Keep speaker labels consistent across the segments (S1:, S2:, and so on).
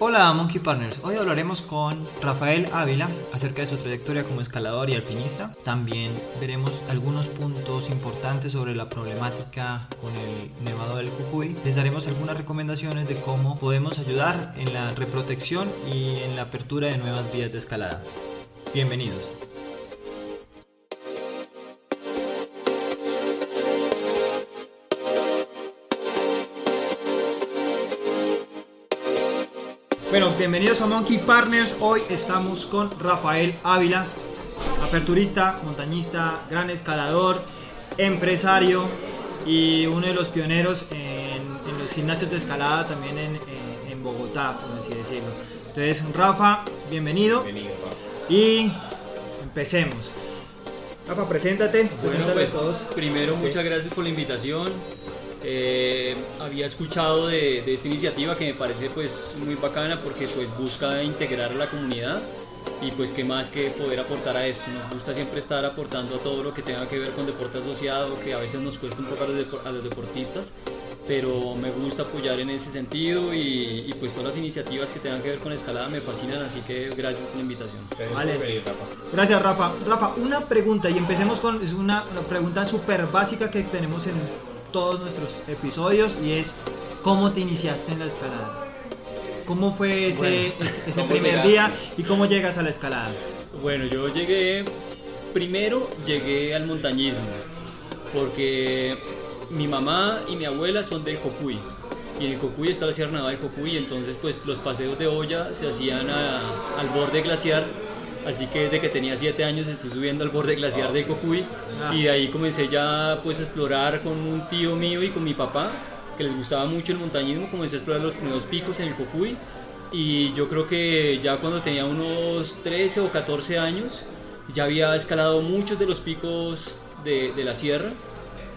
S1: Hola Monkey Partners, hoy hablaremos con Rafael Ávila acerca de su trayectoria como escalador y alpinista. También veremos algunos puntos importantes sobre la problemática con el nevado del Cucuy. Les daremos algunas recomendaciones de cómo podemos ayudar en la reprotección y en la apertura de nuevas vías de escalada. Bienvenidos. Bueno, bienvenidos a Monkey Partners. Hoy estamos con Rafael Ávila, aperturista, montañista, gran escalador, empresario y uno de los pioneros en, los gimnasios de escalada también en, en, Bogotá, por así decirlo. Entonces, Rafa, bienvenido.
S2: Bienvenido,
S1: Y empecemos. Rafa, preséntate.
S2: Bueno, pues,
S1: todos.
S2: primero, muchas gracias por la invitación. Eh, había escuchado de, esta iniciativa que me parece pues muy bacana porque pues busca integrar a la comunidad y pues qué más que poder aportar a esto. Nos gusta siempre estar aportando a todo lo que tenga que ver con deporte asociado, que a veces nos cuesta un poco a los, deportistas, pero me gusta apoyar en ese sentido y, pues todas las iniciativas que tengan que ver con escalada me fascinan, así que gracias por la invitación.
S1: Vale. Gracias Rafa. Rafa, una pregunta y empecemos con es una, una pregunta súper básica que tenemos en todos nuestros episodios y es cómo te iniciaste en la escalada. ¿Cómo fue ese, ese, primer día y cómo llegas a la escalada?
S2: Bueno, yo llegué, primero llegué al montañismo, porque mi mamá y mi abuela son de Cocuy. Y en el Cocuy está la Sierra Nevada de Cocuy, entonces pues los paseos de olla se hacían al borde glaciar Así que desde que tenía 7 años estoy subiendo al borde glaciar del Cocuy ah. y de ahí comencé ya pues a explorar con un tío mío y con mi papá que les gustaba mucho el montañismo, comencé a explorar los primeros picos en el Cocuy y yo creo que ya cuando tenía unos 13 o 14 años ya había escalado muchos de los picos de, de la sierra.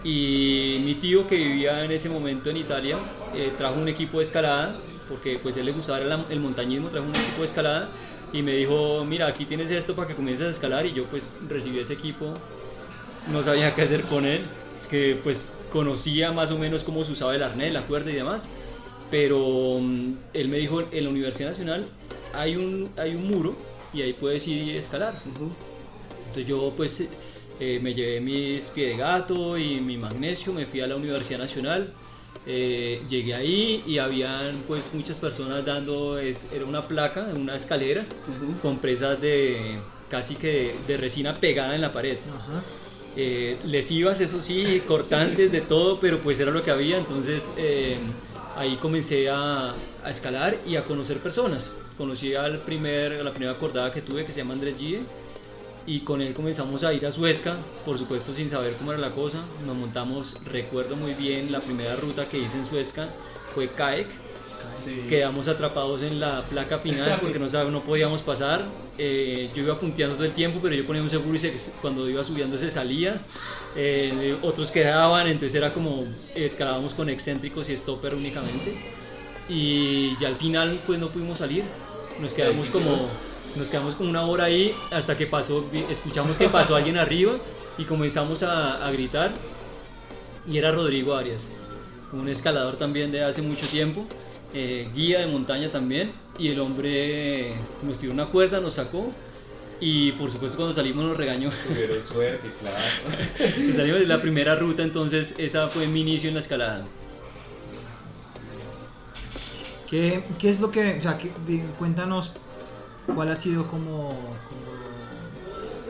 S2: Y mi tío que vivía en ese momento en Italia eh, trajo un equipo de escalada porque pues él le gustaba el, el montañismo, trajo un equipo de escalada y me dijo, mira, aquí tienes esto para que comiences a escalar y yo pues recibí ese equipo, no sabía qué hacer con él, que pues conocía más o menos cómo se usaba el arnés, la cuerda y demás, pero mm, él me dijo, en la Universidad Nacional hay un, hay un muro y ahí puedes ir a escalar. Entonces yo pues eh, me llevé mis pie de gato y mi magnesio, me fui a la Universidad Nacional eh, llegué ahí y habían pues muchas personas dando, es, era una placa, una escalera con presas de casi que de, resina pegada en la pared. Eh, lesivas, eso sí, cortantes de todo, pero pues era lo que había, entonces eh, ahí comencé a, a, escalar y a conocer personas. Conocí al primer, a la primera acordada que tuve que se llama Andrés Gie y con él comenzamos a ir a Suezca, por supuesto sin saber cómo era la cosa. Nos montamos, recuerdo muy bien, la primera ruta que hice en Suezca fue Kaek. Quedamos atrapados en la placa final porque no, no podíamos pasar. Eh, yo iba punteando todo el tiempo, pero yo ponía un seguro y cuando iba subiendo se salía. Eh, otros quedaban, entonces era como escalábamos con excéntricos y stopper únicamente. Y ya al final pues no pudimos salir. Nos quedamos como nos quedamos como una hora ahí hasta que pasó, escuchamos que pasó alguien arriba y comenzamos a, gritar y era Rodrigo Arias, un escalador también de hace mucho tiempo, eh, guía de montaña también y el hombre nos tiró una cuerda, nos sacó y por supuesto cuando salimos nos regañó.
S3: Pero suerte, claro.
S2: salimos de la primera ruta, entonces esa fue mi inicio en la escalada.
S1: ¿Qué, qué es lo que, o sea, cuéntanos ¿cuál ha sido como,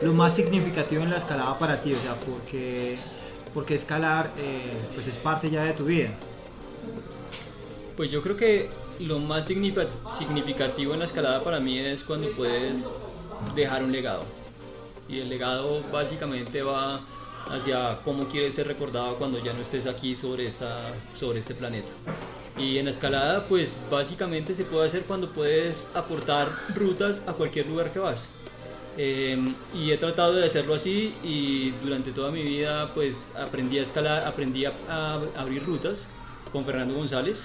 S1: lo más significativo en la escalada para ti? O sea, porque, porque escalar eh, pues es parte ya de tu vida.
S2: Pues yo creo que lo más significativo en la escalada para mí es cuando puedes dejar un legado. Y el legado básicamente va hacia cómo quieres ser recordado cuando ya no estés aquí sobre, esta, sobre este planeta. Y en la escalada, pues básicamente se puede hacer cuando puedes aportar rutas a cualquier lugar que vas. Em, y he tratado de hacerlo así y durante toda mi vida pues aprendí a escalar, aprendí a, abrir rutas con Fernando González.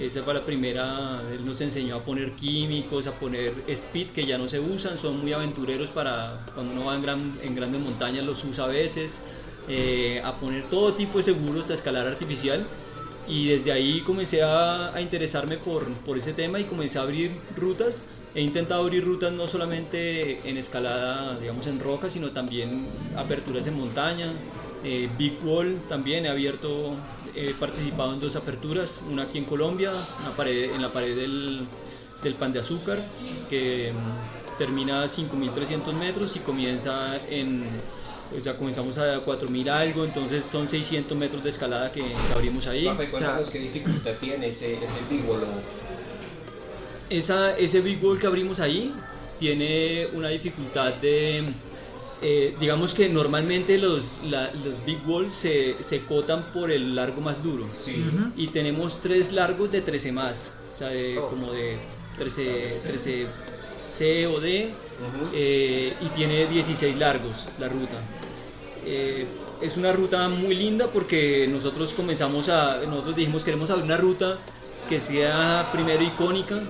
S2: Esa fue la primera, él nos enseñó a poner químicos, a poner speed que ya no se usan, son muy aventureros para cuando uno va en, gran, en grandes montañas, los usa a veces, eh, a poner todo tipo de seguros a escalar artificial y desde ahí comencé a, a interesarme por, por ese tema y comencé a abrir rutas. He intentado abrir rutas no solamente en escalada, digamos, en roca, sino también aperturas en montaña. Eh, Big Wall también he abierto, he participado en dos aperturas, una aquí en Colombia, una pared, en la pared del, del Pan de Azúcar, que mm, termina a 5.300 metros y comienza en, o sea, comenzamos a 4.000 algo, entonces son 600 metros de escalada que, abrimos ahí.
S3: Rafa, cuéntanos qué dificultad tiene ese, ese Big Wall
S2: Esa, ese Big Wall que abrimos ahí tiene una dificultad de, eh, digamos que normalmente los, la- los Big Walls se, se cotan por el largo más duro.
S3: Sí.
S2: Y tenemos tres largos de 13 más, o sea, de-
S3: Oh.
S2: como de 13, 13 C o D, eh, y tiene 16 largos la ruta. Eh, es una ruta muy linda porque nosotros comenzamos a, nosotros dijimos queremos abrir una ruta que sea primero icónica,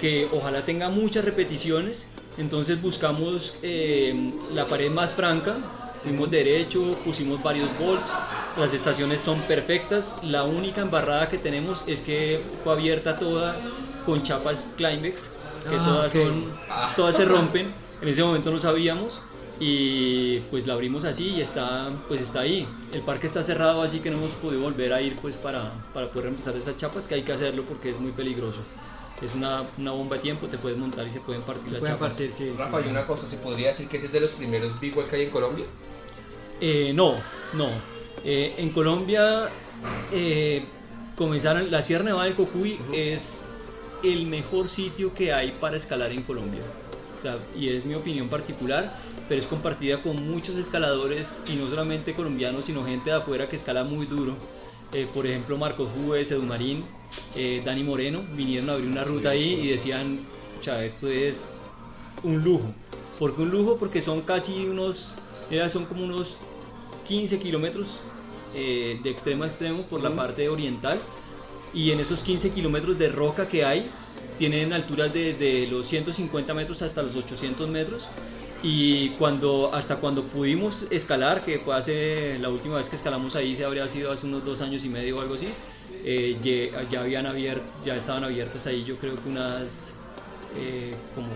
S2: que ojalá tenga muchas repeticiones, entonces buscamos eh, la pared más franca, fuimos derecho, pusimos varios bolts, las estaciones son perfectas, la única embarrada que tenemos es que fue abierta toda con chapas Climex, que
S1: Ah,
S2: todas son todas se rompen. En ese momento no sabíamos y pues la abrimos así y está pues está ahí. El parque está cerrado así que no hemos podido volver a ir pues para, para poder reemplazar esas chapas que hay que hacerlo porque es muy peligroso. Es una, una bomba de tiempo, te puedes montar y se pueden partir las
S1: Pueden
S2: chapas.
S1: partir, sí,
S3: Rafa,
S1: sí.
S3: y una cosa, ¿se podría decir que ese es de los primeros Big Wall que hay en Colombia?
S2: Eh, no, no. Eh, en Colombia eh, comenzaron, la Sierra Nevada del Cocuy es el mejor sitio que hay para escalar en Colombia. O sea, y es mi opinión particular, pero es compartida con muchos escaladores y no solamente colombianos, sino gente de afuera que escala muy duro. Eh, por ejemplo, Marcos Juves, Edu Marín, eh, Dani Moreno vinieron a abrir una ruta ahí y decían, "Cha, esto es un lujo. ¿Por qué un lujo? Porque son casi unos, eh, son como unos 15 kilómetros eh, de extremo a extremo por la parte oriental y en esos 15 kilómetros de roca que hay tienen alturas desde los 150 metros hasta los 800 metros y cuando hasta cuando pudimos escalar que fue hace la última vez que escalamos ahí se habría sido hace unos dos años y medio o algo así eh, ya habían abierto ya estaban abiertas ahí yo creo que unas eh, como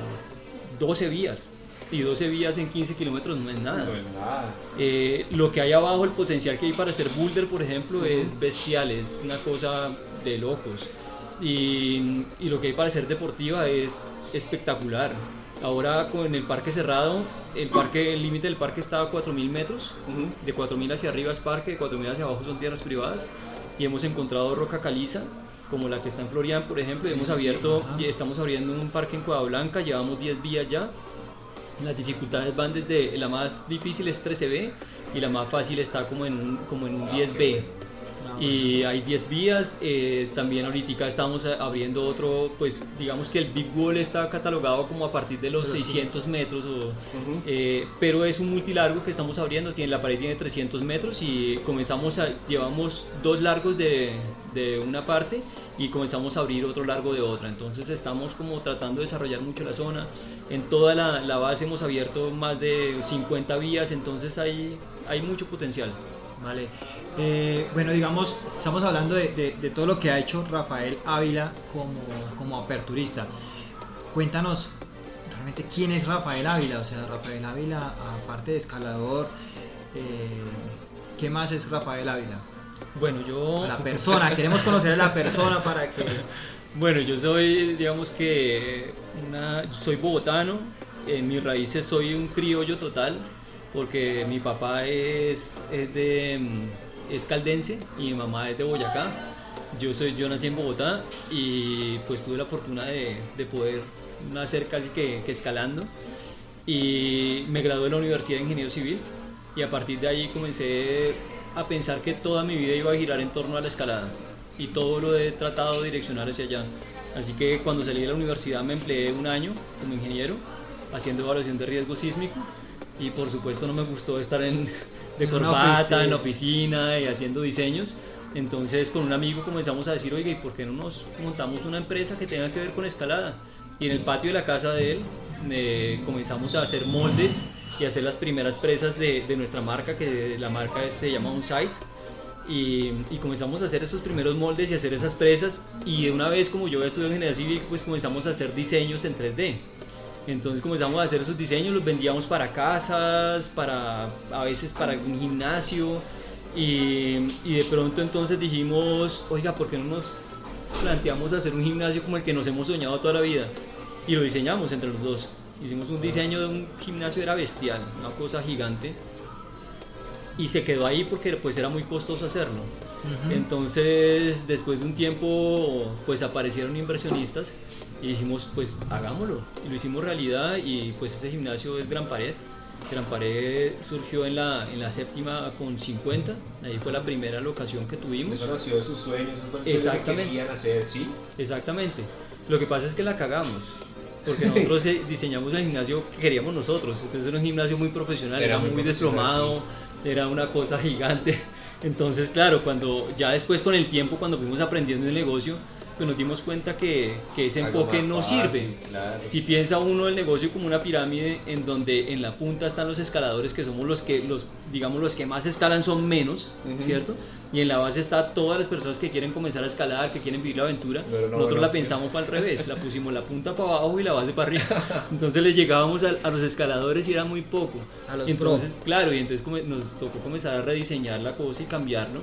S2: 12 vías y 12 vías en 15 kilómetros no es nada
S3: No es nada.
S2: eh, lo que hay abajo, el potencial que hay para hacer boulder, por ejemplo, es bestial, es una cosa de locos. Y, y lo que hay para hacer deportiva es espectacular. Ahora con el parque cerrado, el parque, el límite del parque está a 4.000 metros.
S3: Ujú.
S2: De 4.000 hacia arriba es parque, de 4.000 hacia abajo son tierras privadas. Y hemos encontrado roca caliza, como la que está en Florian, por ejemplo.
S3: Sí,
S2: hemos
S3: sí, sí.
S2: abierto,
S1: Ajá.
S2: y estamos abriendo un parque en Cueva Blanca, llevamos 10 vías ya. Las dificultades van desde la más difícil es 13B y la más fácil está como en un, como en un 10B. Y hay 10 vías, eh, también ahorita estamos abriendo otro, pues digamos que el Big Wall está catalogado como a partir de los
S1: Pero sí.
S2: 600 metros, o, eh, pero es un multilargo que estamos abriendo, tiene, la pared tiene 300 metros y comenzamos a, llevamos dos largos de, de una parte y comenzamos a abrir otro largo de otra, entonces estamos como tratando de desarrollar mucho la zona, en toda la, la base hemos abierto más de 50 vías, entonces hay, hay mucho potencial.
S1: Vale. Eh, bueno, digamos, estamos hablando de, de- de todo lo que ha hecho Rafael Ávila como, como aperturista. Cuéntanos realmente quién es Rafael Ávila. O sea, Rafael Ávila, aparte de escalador, eh, ¿qué más es Rafael Ávila?
S2: Bueno, yo...
S1: La persona, queremos conocer a la persona para que...
S2: Bueno, yo soy, digamos que, una, soy bogotano, en mis raíces soy un criollo total, porque mi papá es, es de, mm, es caldense y mi mamá es de Boyacá. Yo, soy, yo nací en Bogotá y pues tuve la fortuna de, de poder nacer casi que, que escalando y me gradué de la Universidad de Ingeniero Civil y a partir de ahí comencé a pensar que toda mi vida iba a girar en torno a la escalada y todo lo he tratado de direccionar hacia allá. Así que cuando salí de la universidad me empleé un año como ingeniero haciendo evaluación de riesgo sísmico y por supuesto no me gustó estar en, de corbata en la oficina y haciendo diseños. Entonces con un amigo comenzamos a decir, oiga, ¿y por qué no nos montamos una empresa que tenga que ver con escalada? Y en el patio de la casa de él eh, comenzamos a hacer moldes y hacer las primeras presas de, de nuestra marca, que la marca se llama Onsite. y, y comenzamos a hacer esos primeros moldes y hacer esas presas y de una vez como yo estudié ingeniería civil pues comenzamos a hacer diseños en 3D. Entonces comenzamos a hacer esos diseños, los vendíamos para casas, para a veces para un gimnasio y, y de pronto entonces dijimos, oiga, ¿por qué no nos planteamos hacer un gimnasio como el que nos hemos soñado toda la vida? Y lo diseñamos entre los dos. Hicimos un diseño de un gimnasio, era bestial, una cosa gigante. Y se quedó ahí porque pues era muy costoso hacerlo. Entonces, después de un tiempo, pues aparecieron inversionistas y dijimos, pues hagámoslo. Y lo hicimos realidad y pues ese gimnasio es Gran Pared. Gran Pared surgió en la, en la séptima con 50, ahí fue la primera locación que tuvimos.
S3: Eso nació de sus sueños, eso fue que
S2: Exactamente.
S3: querían hacer, ¿sí?
S2: Exactamente. Lo que pasa es que la cagamos. Porque nosotros eh, diseñamos el gimnasio que queríamos nosotros. Entonces era un gimnasio muy profesional,
S3: Era
S2: era,
S3: muy
S2: muy, desplomado, era una cosa gigante. Entonces, claro, cuando ya después con el tiempo, cuando fuimos aprendiendo el negocio, pues nos dimos cuenta que, que ese enfoque no
S3: fácil,
S2: sirve.
S3: claro.
S2: Si piensa uno el negocio como una pirámide en donde en la punta están los escaladores que somos los que los digamos los que más escalan son menos,
S3: Ujú.
S2: ¿cierto? Y en la base está todas las personas que quieren comenzar a escalar, que quieren vivir la aventura.
S3: No,
S2: Nosotros
S3: no,
S2: la
S3: sí.
S2: pensamos para al revés, la pusimos la punta para abajo y la base para arriba. Entonces le llegábamos a, a los escaladores y era muy poco.
S1: A los
S2: entonces, claro, y entonces nos tocó comenzar a rediseñar la cosa y cambiarlo.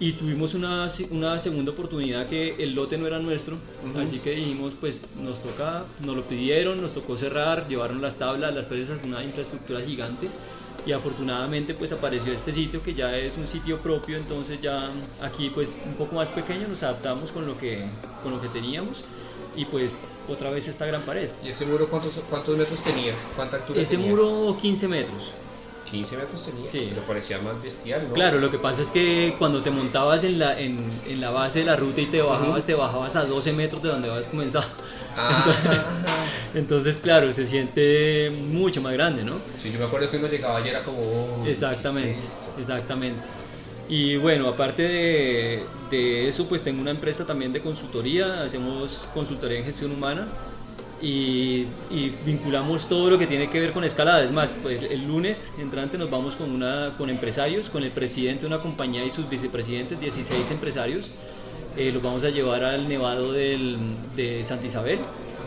S2: Y tuvimos una, una segunda oportunidad que el lote no era nuestro, así que dijimos, pues nos toca, nos lo pidieron, nos tocó cerrar, llevaron las tablas, las presas, una infraestructura gigante. Y afortunadamente pues apareció este sitio que ya es un sitio propio, entonces ya aquí pues un poco más pequeño nos adaptamos con lo que, con lo que teníamos y pues otra vez esta gran pared.
S3: ¿Y ese muro cuántos, cuántos metros tenía? ¿Cuánta altura
S2: Ese
S3: tenía?
S2: muro 15 metros.
S3: 15 metros tenía.
S2: Sí.
S3: Pero parecía más bestial, ¿no?
S2: Claro, lo que pasa es que cuando te montabas en la, en, en la base de la ruta y te bajabas, te bajabas a 12 metros de donde habías comenzado.
S3: Ah,
S2: Entonces, claro, se siente mucho más grande, ¿no?
S3: sí, yo me acuerdo que uno llegaba y era como... "Oh,
S2: Exactamente,
S3: ¿qué es esto?".
S2: exactamente. Y bueno, aparte de, de eso, pues tengo una empresa también de consultoría, hacemos consultoría en gestión humana y, y vinculamos todo lo que tiene que ver con escalada. Es más, pues el lunes entrante nos vamos con, una, con empresarios, con el presidente de una compañía y sus vicepresidentes, 16 empresarios. Eh, los vamos a llevar al Nevado del, de Santa Isabel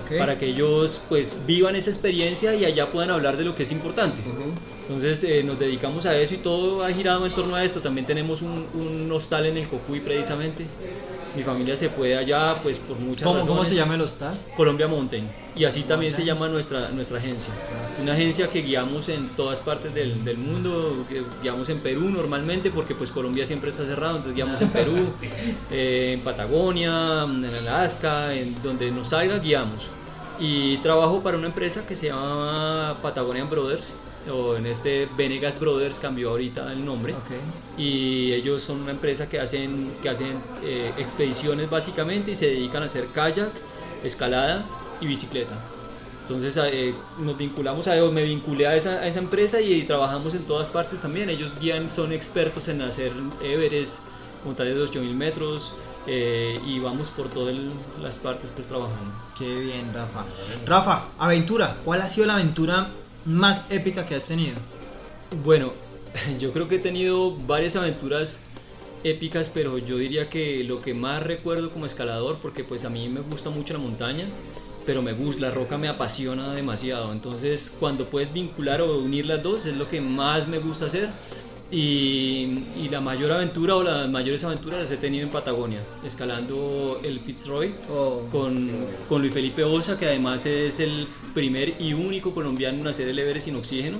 S1: Ok.
S2: para que ellos pues vivan esa experiencia y allá puedan hablar de lo que es importante.
S3: Ujú.
S2: Entonces eh, nos dedicamos a eso y todo ha girado en torno a esto. También tenemos un, un hostal en el Cocuy precisamente. Mi familia se fue allá pues por muchas
S1: ¿Cómo, ¿Cómo
S2: razones.
S1: se llama el hostal?
S2: Colombia Mountain. Y así también se llama nuestra, nuestra agencia. Una agencia que guiamos en todas partes del, del mundo, que guiamos en Perú normalmente porque pues Colombia siempre está cerrado, entonces guiamos en Perú, eh, en Patagonia, en Alaska, en donde nos salga guiamos. Y trabajo para una empresa que se llama Patagonian Brothers, o en este Venegas Brothers cambió ahorita el nombre y ellos son una empresa que hacen, que hacen eh, expediciones básicamente y se dedican a hacer kayak, escalada y bicicleta. Entonces eh, nos vinculamos a me vinculé a esa, a esa empresa y, trabajamos en todas partes también. Ellos guían, son expertos en hacer Everest, montañas de 8000 metros eh, y vamos por todas las partes pues trabajando.
S1: Qué bien, Rafa. Rafa, aventura. ¿Cuál ha sido la aventura más épica que has tenido?
S2: Bueno, yo creo que he tenido varias aventuras épicas, pero yo diría que lo que más recuerdo como escalador, porque pues a mí me gusta mucho la montaña, pero me gusta, la roca me apasiona demasiado. Entonces, cuando puedes vincular o unir las dos, es lo que más me gusta hacer. Y, y la mayor aventura o las mayores aventuras las he tenido en Patagonia, escalando el Fitzroy
S1: Oh.
S2: con, con Luis Felipe Osa, que además es el primer y único colombiano en hacer el Everest sin oxígeno.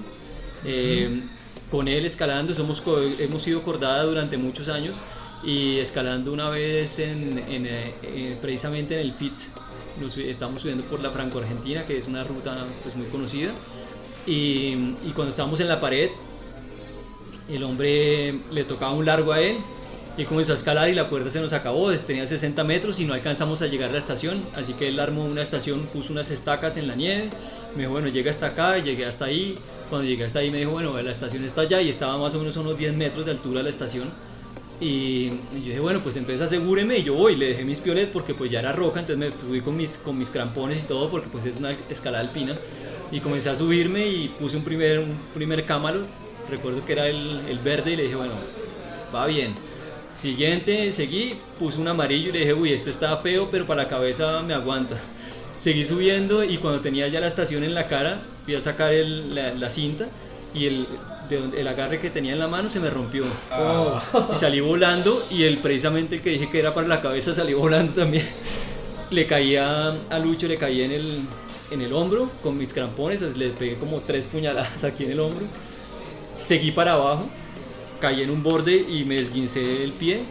S2: Eh, con él escalando, somos, hemos sido cordada durante muchos años y escalando una vez en, en, eh, eh, precisamente en el Pitz. Nos estamos subiendo por la Franco-Argentina, que es una ruta pues, muy conocida. Y, y cuando estábamos en la pared, el hombre le tocaba un largo a él y comenzó a escalar y la cuerda se nos acabó, tenía 60 metros y no alcanzamos a llegar a la estación, así que él armó una estación, puso unas estacas en la nieve, me dijo, bueno, llega hasta acá, llegué hasta ahí, cuando llegué hasta ahí me dijo, bueno, la estación está allá y estaba más o menos a unos 10 metros de altura la estación. Y, yo dije, bueno, pues entonces asegúreme y yo voy, le dejé mis piolet porque pues ya era roca, entonces me fui con mis, con mis crampones y todo porque pues es una escalada alpina. Y comencé a subirme y puse un primer, un primer cámalo, recuerdo que era el, el verde y le dije, bueno, va bien. Siguiente, seguí, puse un amarillo y le dije, uy, esto está feo, pero para la cabeza me aguanta. Seguí subiendo y cuando tenía ya la estación en la cara, fui a sacar el- la, la cinta y el, de el agarre que tenía en la mano se me rompió.
S3: Ah.
S2: Y salí volando y el precisamente el que dije que era para la cabeza salió volando también. Le caía a Lucho, le caía en el, en el hombro con mis crampones, le pegué como tres puñaladas aquí en el hombro. Seguí para abajo, caí en un borde y me esguincé el pie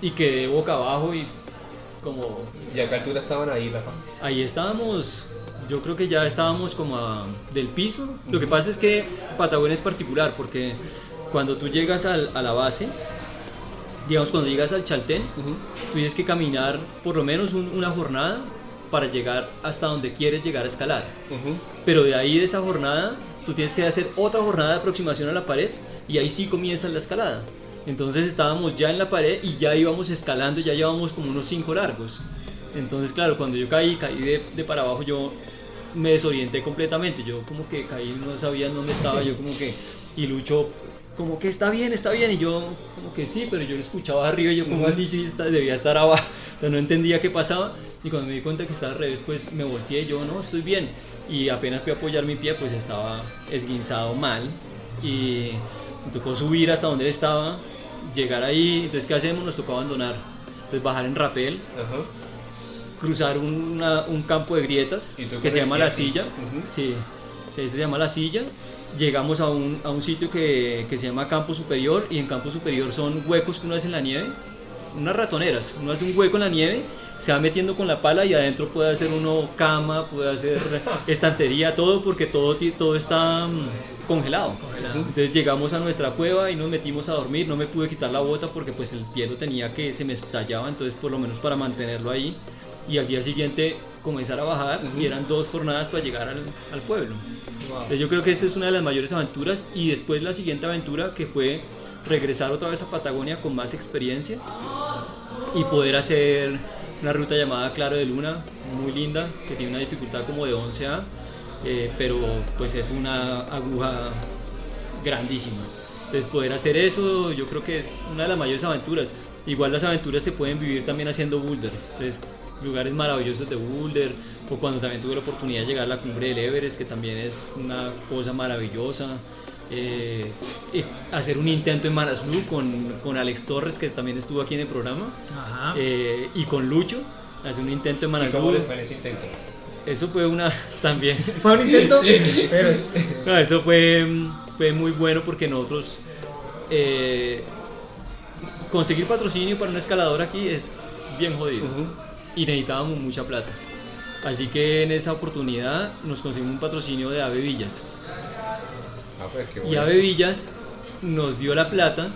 S2: y quedé boca abajo y como
S3: ¿Y a qué altura estaban ahí, Rafa?
S2: ahí estábamos, yo creo que ya estábamos como a- del piso. Lo que pasa es que Patagonia es particular porque cuando tú llegas al- a la base, digamos cuando llegas al Chaltén, tú tienes que caminar por lo menos un- una jornada para llegar hasta donde quieres llegar a escalar. Pero de ahí de esa jornada, tú tienes que hacer otra jornada de aproximación a la pared y ahí sí comienza la escalada. Entonces estábamos ya en la pared y ya íbamos escalando, ya llevamos como unos 5 largos. Entonces, claro, cuando yo caí, caí de, de para abajo, yo me desorienté completamente. Yo como que caí, no sabía dónde estaba, yo como que... Y Lucho como que está bien, está bien. Y yo como que sí, pero yo lo escuchaba arriba y yo como así, sí, está- debía estar abajo. O sea, no entendía qué pasaba. Y cuando me di cuenta que estaba al revés, pues me volteé y yo, no, estoy bien. Y apenas fui a apoyar mi pie, pues estaba esguinzado mal. Y me tocó subir hasta donde él estaba, llegar ahí. Entonces, ¿qué hacemos? Nos tocó abandonar. Entonces, bajar en rapel,
S3: Ajá.
S2: cruzar una- un campo de grietas
S3: ¿Y tú
S2: que se llama La
S3: así?
S2: Silla.
S3: Ujú.
S2: Sí, sí, se llama La Silla. Llegamos a un, a un sitio que, que se llama Campo Superior y en Campo Superior son huecos que uno hace en la nieve, unas ratoneras. Uno hace un hueco en la nieve, se va metiendo con la pala y adentro puede hacer uno cama, puede hacer estantería, todo porque todo, todo está mm, congelado. Entonces llegamos a nuestra cueva y nos metimos a dormir. No me pude quitar la bota porque pues el hielo tenía que se me estallaba, entonces por lo menos para mantenerlo ahí. Y al día siguiente comenzar a bajar y eran dos jornadas para llegar al, al pueblo. Entonces yo creo que esa es una de las mayores aventuras y después la siguiente aventura que fue regresar otra vez a Patagonia con más experiencia y poder hacer una ruta llamada Claro de Luna, muy linda, que tiene una dificultad como de 11A, eh, pero pues es una aguja grandísima. Entonces poder hacer eso yo creo que es una de las mayores aventuras. Igual las aventuras se pueden vivir también haciendo boulder. Entonces lugares maravillosos de boulder o cuando también tuve la oportunidad de llegar a la cumbre del Everest que también es una cosa maravillosa. Eh, es hacer un intento en Manaslu con, con Alex Torres que también estuvo aquí en el programa
S1: Ajá.
S2: eh, y con Lucho hacer un intento en
S3: ¿Y cómo
S2: Manaslu
S3: les fue ese intento?
S2: eso fue una también
S1: Fue un intento, pero es-
S2: no, eso fue, fue muy bueno porque nosotros eh, conseguir patrocinio para un escalador aquí es bien jodido y necesitábamos mucha plata. Así que en esa oportunidad nos conseguimos un patrocinio de Ave Villas.
S3: Ah, pues qué
S2: Y. Ave Villas nos dio la plata,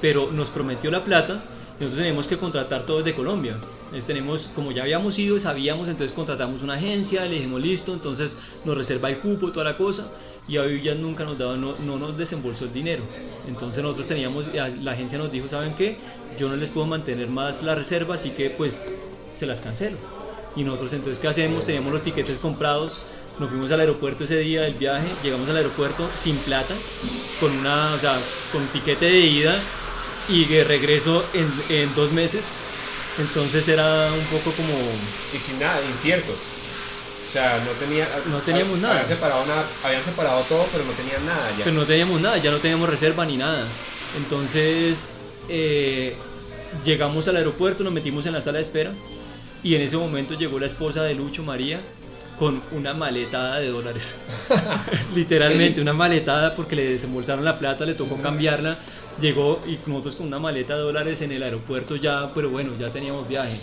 S2: pero nos prometió la plata. y Nosotros tenemos que contratar todo desde Colombia. Entonces tenemos, como ya habíamos ido, sabíamos, entonces contratamos una agencia, le dijimos listo, entonces nos reserva el cupo, toda la cosa. Y Ave Villas nunca nos daba, no, no nos desembolsó el dinero. Entonces nosotros teníamos, la agencia nos dijo, ¿saben qué? Yo no les puedo mantener más la reserva, así que pues se las cancelo. Y nosotros entonces, ¿qué hacemos? Teníamos los tiquetes comprados, nos fuimos al aeropuerto ese día del viaje, llegamos al aeropuerto sin plata, con una, o sea, con un tiquete de ida y de regreso en, en dos meses. Entonces era un poco como,
S3: Y sin nada, incierto. O sea, no tenía.
S2: No teníamos nada.
S3: Habían separado, nada, habían separado todo, pero no tenían nada ya.
S2: pero no teníamos nada, ya no teníamos reserva ni nada. Entonces eh, llegamos al aeropuerto, nos metimos en la sala de espera y en ese momento llegó la esposa de Lucho, María, con una maletada de dólares. Literalmente, una maletada porque le desembolsaron la plata, le tocó cambiarla. Llegó y nosotros con una maleta de dólares en el aeropuerto ya, pero bueno, ya teníamos viaje.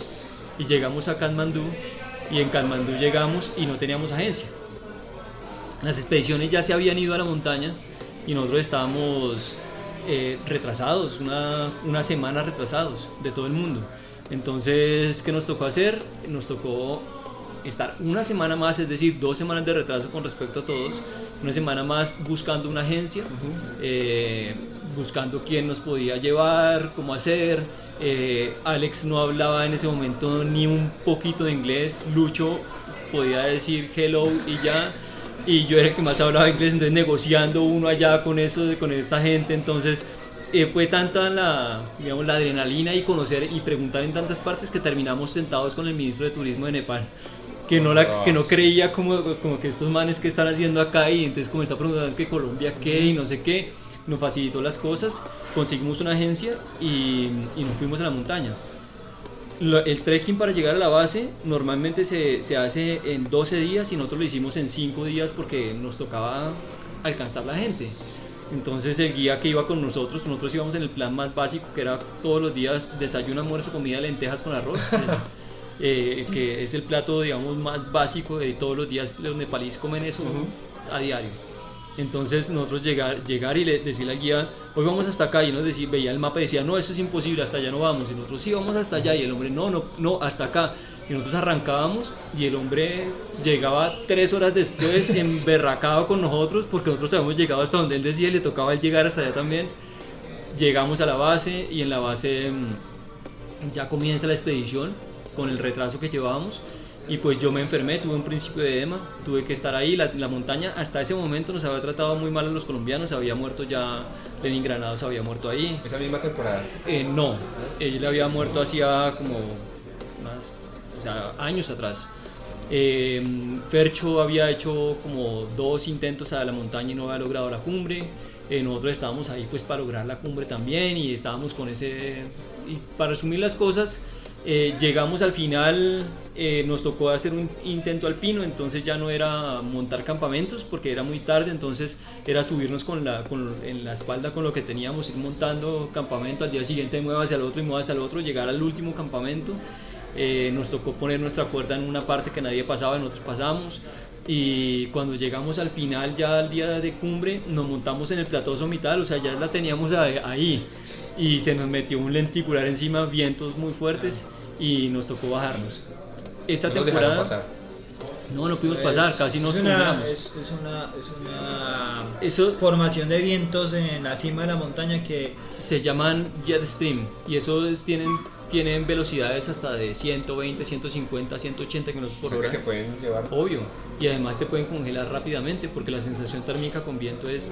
S2: Y llegamos a Katmandú y en Katmandú llegamos y no teníamos agencia. Las expediciones ya se habían ido a la montaña y nosotros estábamos eh, retrasados, una, una semana retrasados de todo el mundo. Entonces, ¿qué nos tocó hacer? Nos tocó estar una semana más, es decir, dos semanas de retraso con respecto a todos, una semana más buscando una agencia, eh, buscando quién nos podía llevar, cómo hacer. Eh, Alex no hablaba en ese momento ni un poquito de inglés, Lucho podía decir hello y ya y yo era el que más hablaba inglés, entonces negociando uno allá con, eso, con esta gente, entonces eh, fue tanta la, digamos, la adrenalina y conocer y preguntar en tantas partes que terminamos sentados con el ministro de Turismo de Nepal. Que no, la, que no creía como, como que estos manes que están haciendo acá y entonces comenzó a preguntar que Colombia qué y no sé qué. Nos facilitó las cosas, conseguimos una agencia y, y nos fuimos a la montaña. Lo- el trekking para llegar a la base normalmente se, se hace en 12 días y nosotros lo hicimos en 5 días porque nos tocaba alcanzar la gente. Entonces el guía que iba con nosotros, nosotros íbamos en el plan más básico que era todos los días desayuno, almuerzo, comida, lentejas con arroz. eh, que es el plato digamos más básico de todos los días los nepalíes comen eso a diario. Entonces nosotros llegar, llegar y le, decirle al guía, hoy vamos hasta acá, y nos decía, veía el mapa y decía, no, eso es imposible, hasta allá no vamos. Y nosotros, sí, vamos hasta allá. Y el hombre, no, no, no, hasta acá. Y nosotros arrancábamos y el hombre llegaba tres horas después emberracado con nosotros porque nosotros habíamos llegado hasta donde él decía y le tocaba él llegar hasta allá también. Llegamos a la base y en la base mm, ya comienza la expedición con el retraso que llevábamos. Y pues yo me enfermé, tuve un principio de edema, tuve que estar ahí. La, la montaña hasta ese momento nos había tratado muy mal a los colombianos, había muerto ya Lenin Granados, había muerto ahí.
S3: Esa misma temporada.
S2: Eh, no, él había muerto hacía como más, o sea, años atrás. Eh, Fercho había hecho como dos intentos a la montaña y no había logrado la cumbre. Eh, nosotros estábamos ahí pues para lograr la cumbre también y estábamos con ese... Y para resumir las cosas, eh, llegamos al final, eh, nos tocó hacer un intento alpino, entonces ya no era montar campamentos porque era muy tarde, entonces era subirnos con la, con, en la espalda con lo que teníamos, ir montando campamento, al día siguiente mueva hacia el otro y mueva hacia el otro, llegar al último campamento. Eh, nos tocó poner nuestra cuerda en una parte que nadie pasaba, nosotros pasamos. Y cuando llegamos al final, ya al día de cumbre, nos montamos en el plató somital, o sea, ya la teníamos ahí. Y se nos metió un lenticular encima, vientos muy fuertes, y nos tocó bajarnos. Esta
S3: No
S2: temporada.
S3: pasar.
S2: No, no pudimos pasar, casi nos
S1: es una, es, es una, es una
S2: Eso
S1: formación de vientos en la cima de la montaña que
S2: se llaman jet stream y esos tienen, tienen velocidades hasta de 120, 150, 180 kilómetros
S3: O
S2: por
S3: sea, que te pueden llevar.
S2: Obvio. Y además te pueden congelar rápidamente porque la sensación térmica con viento es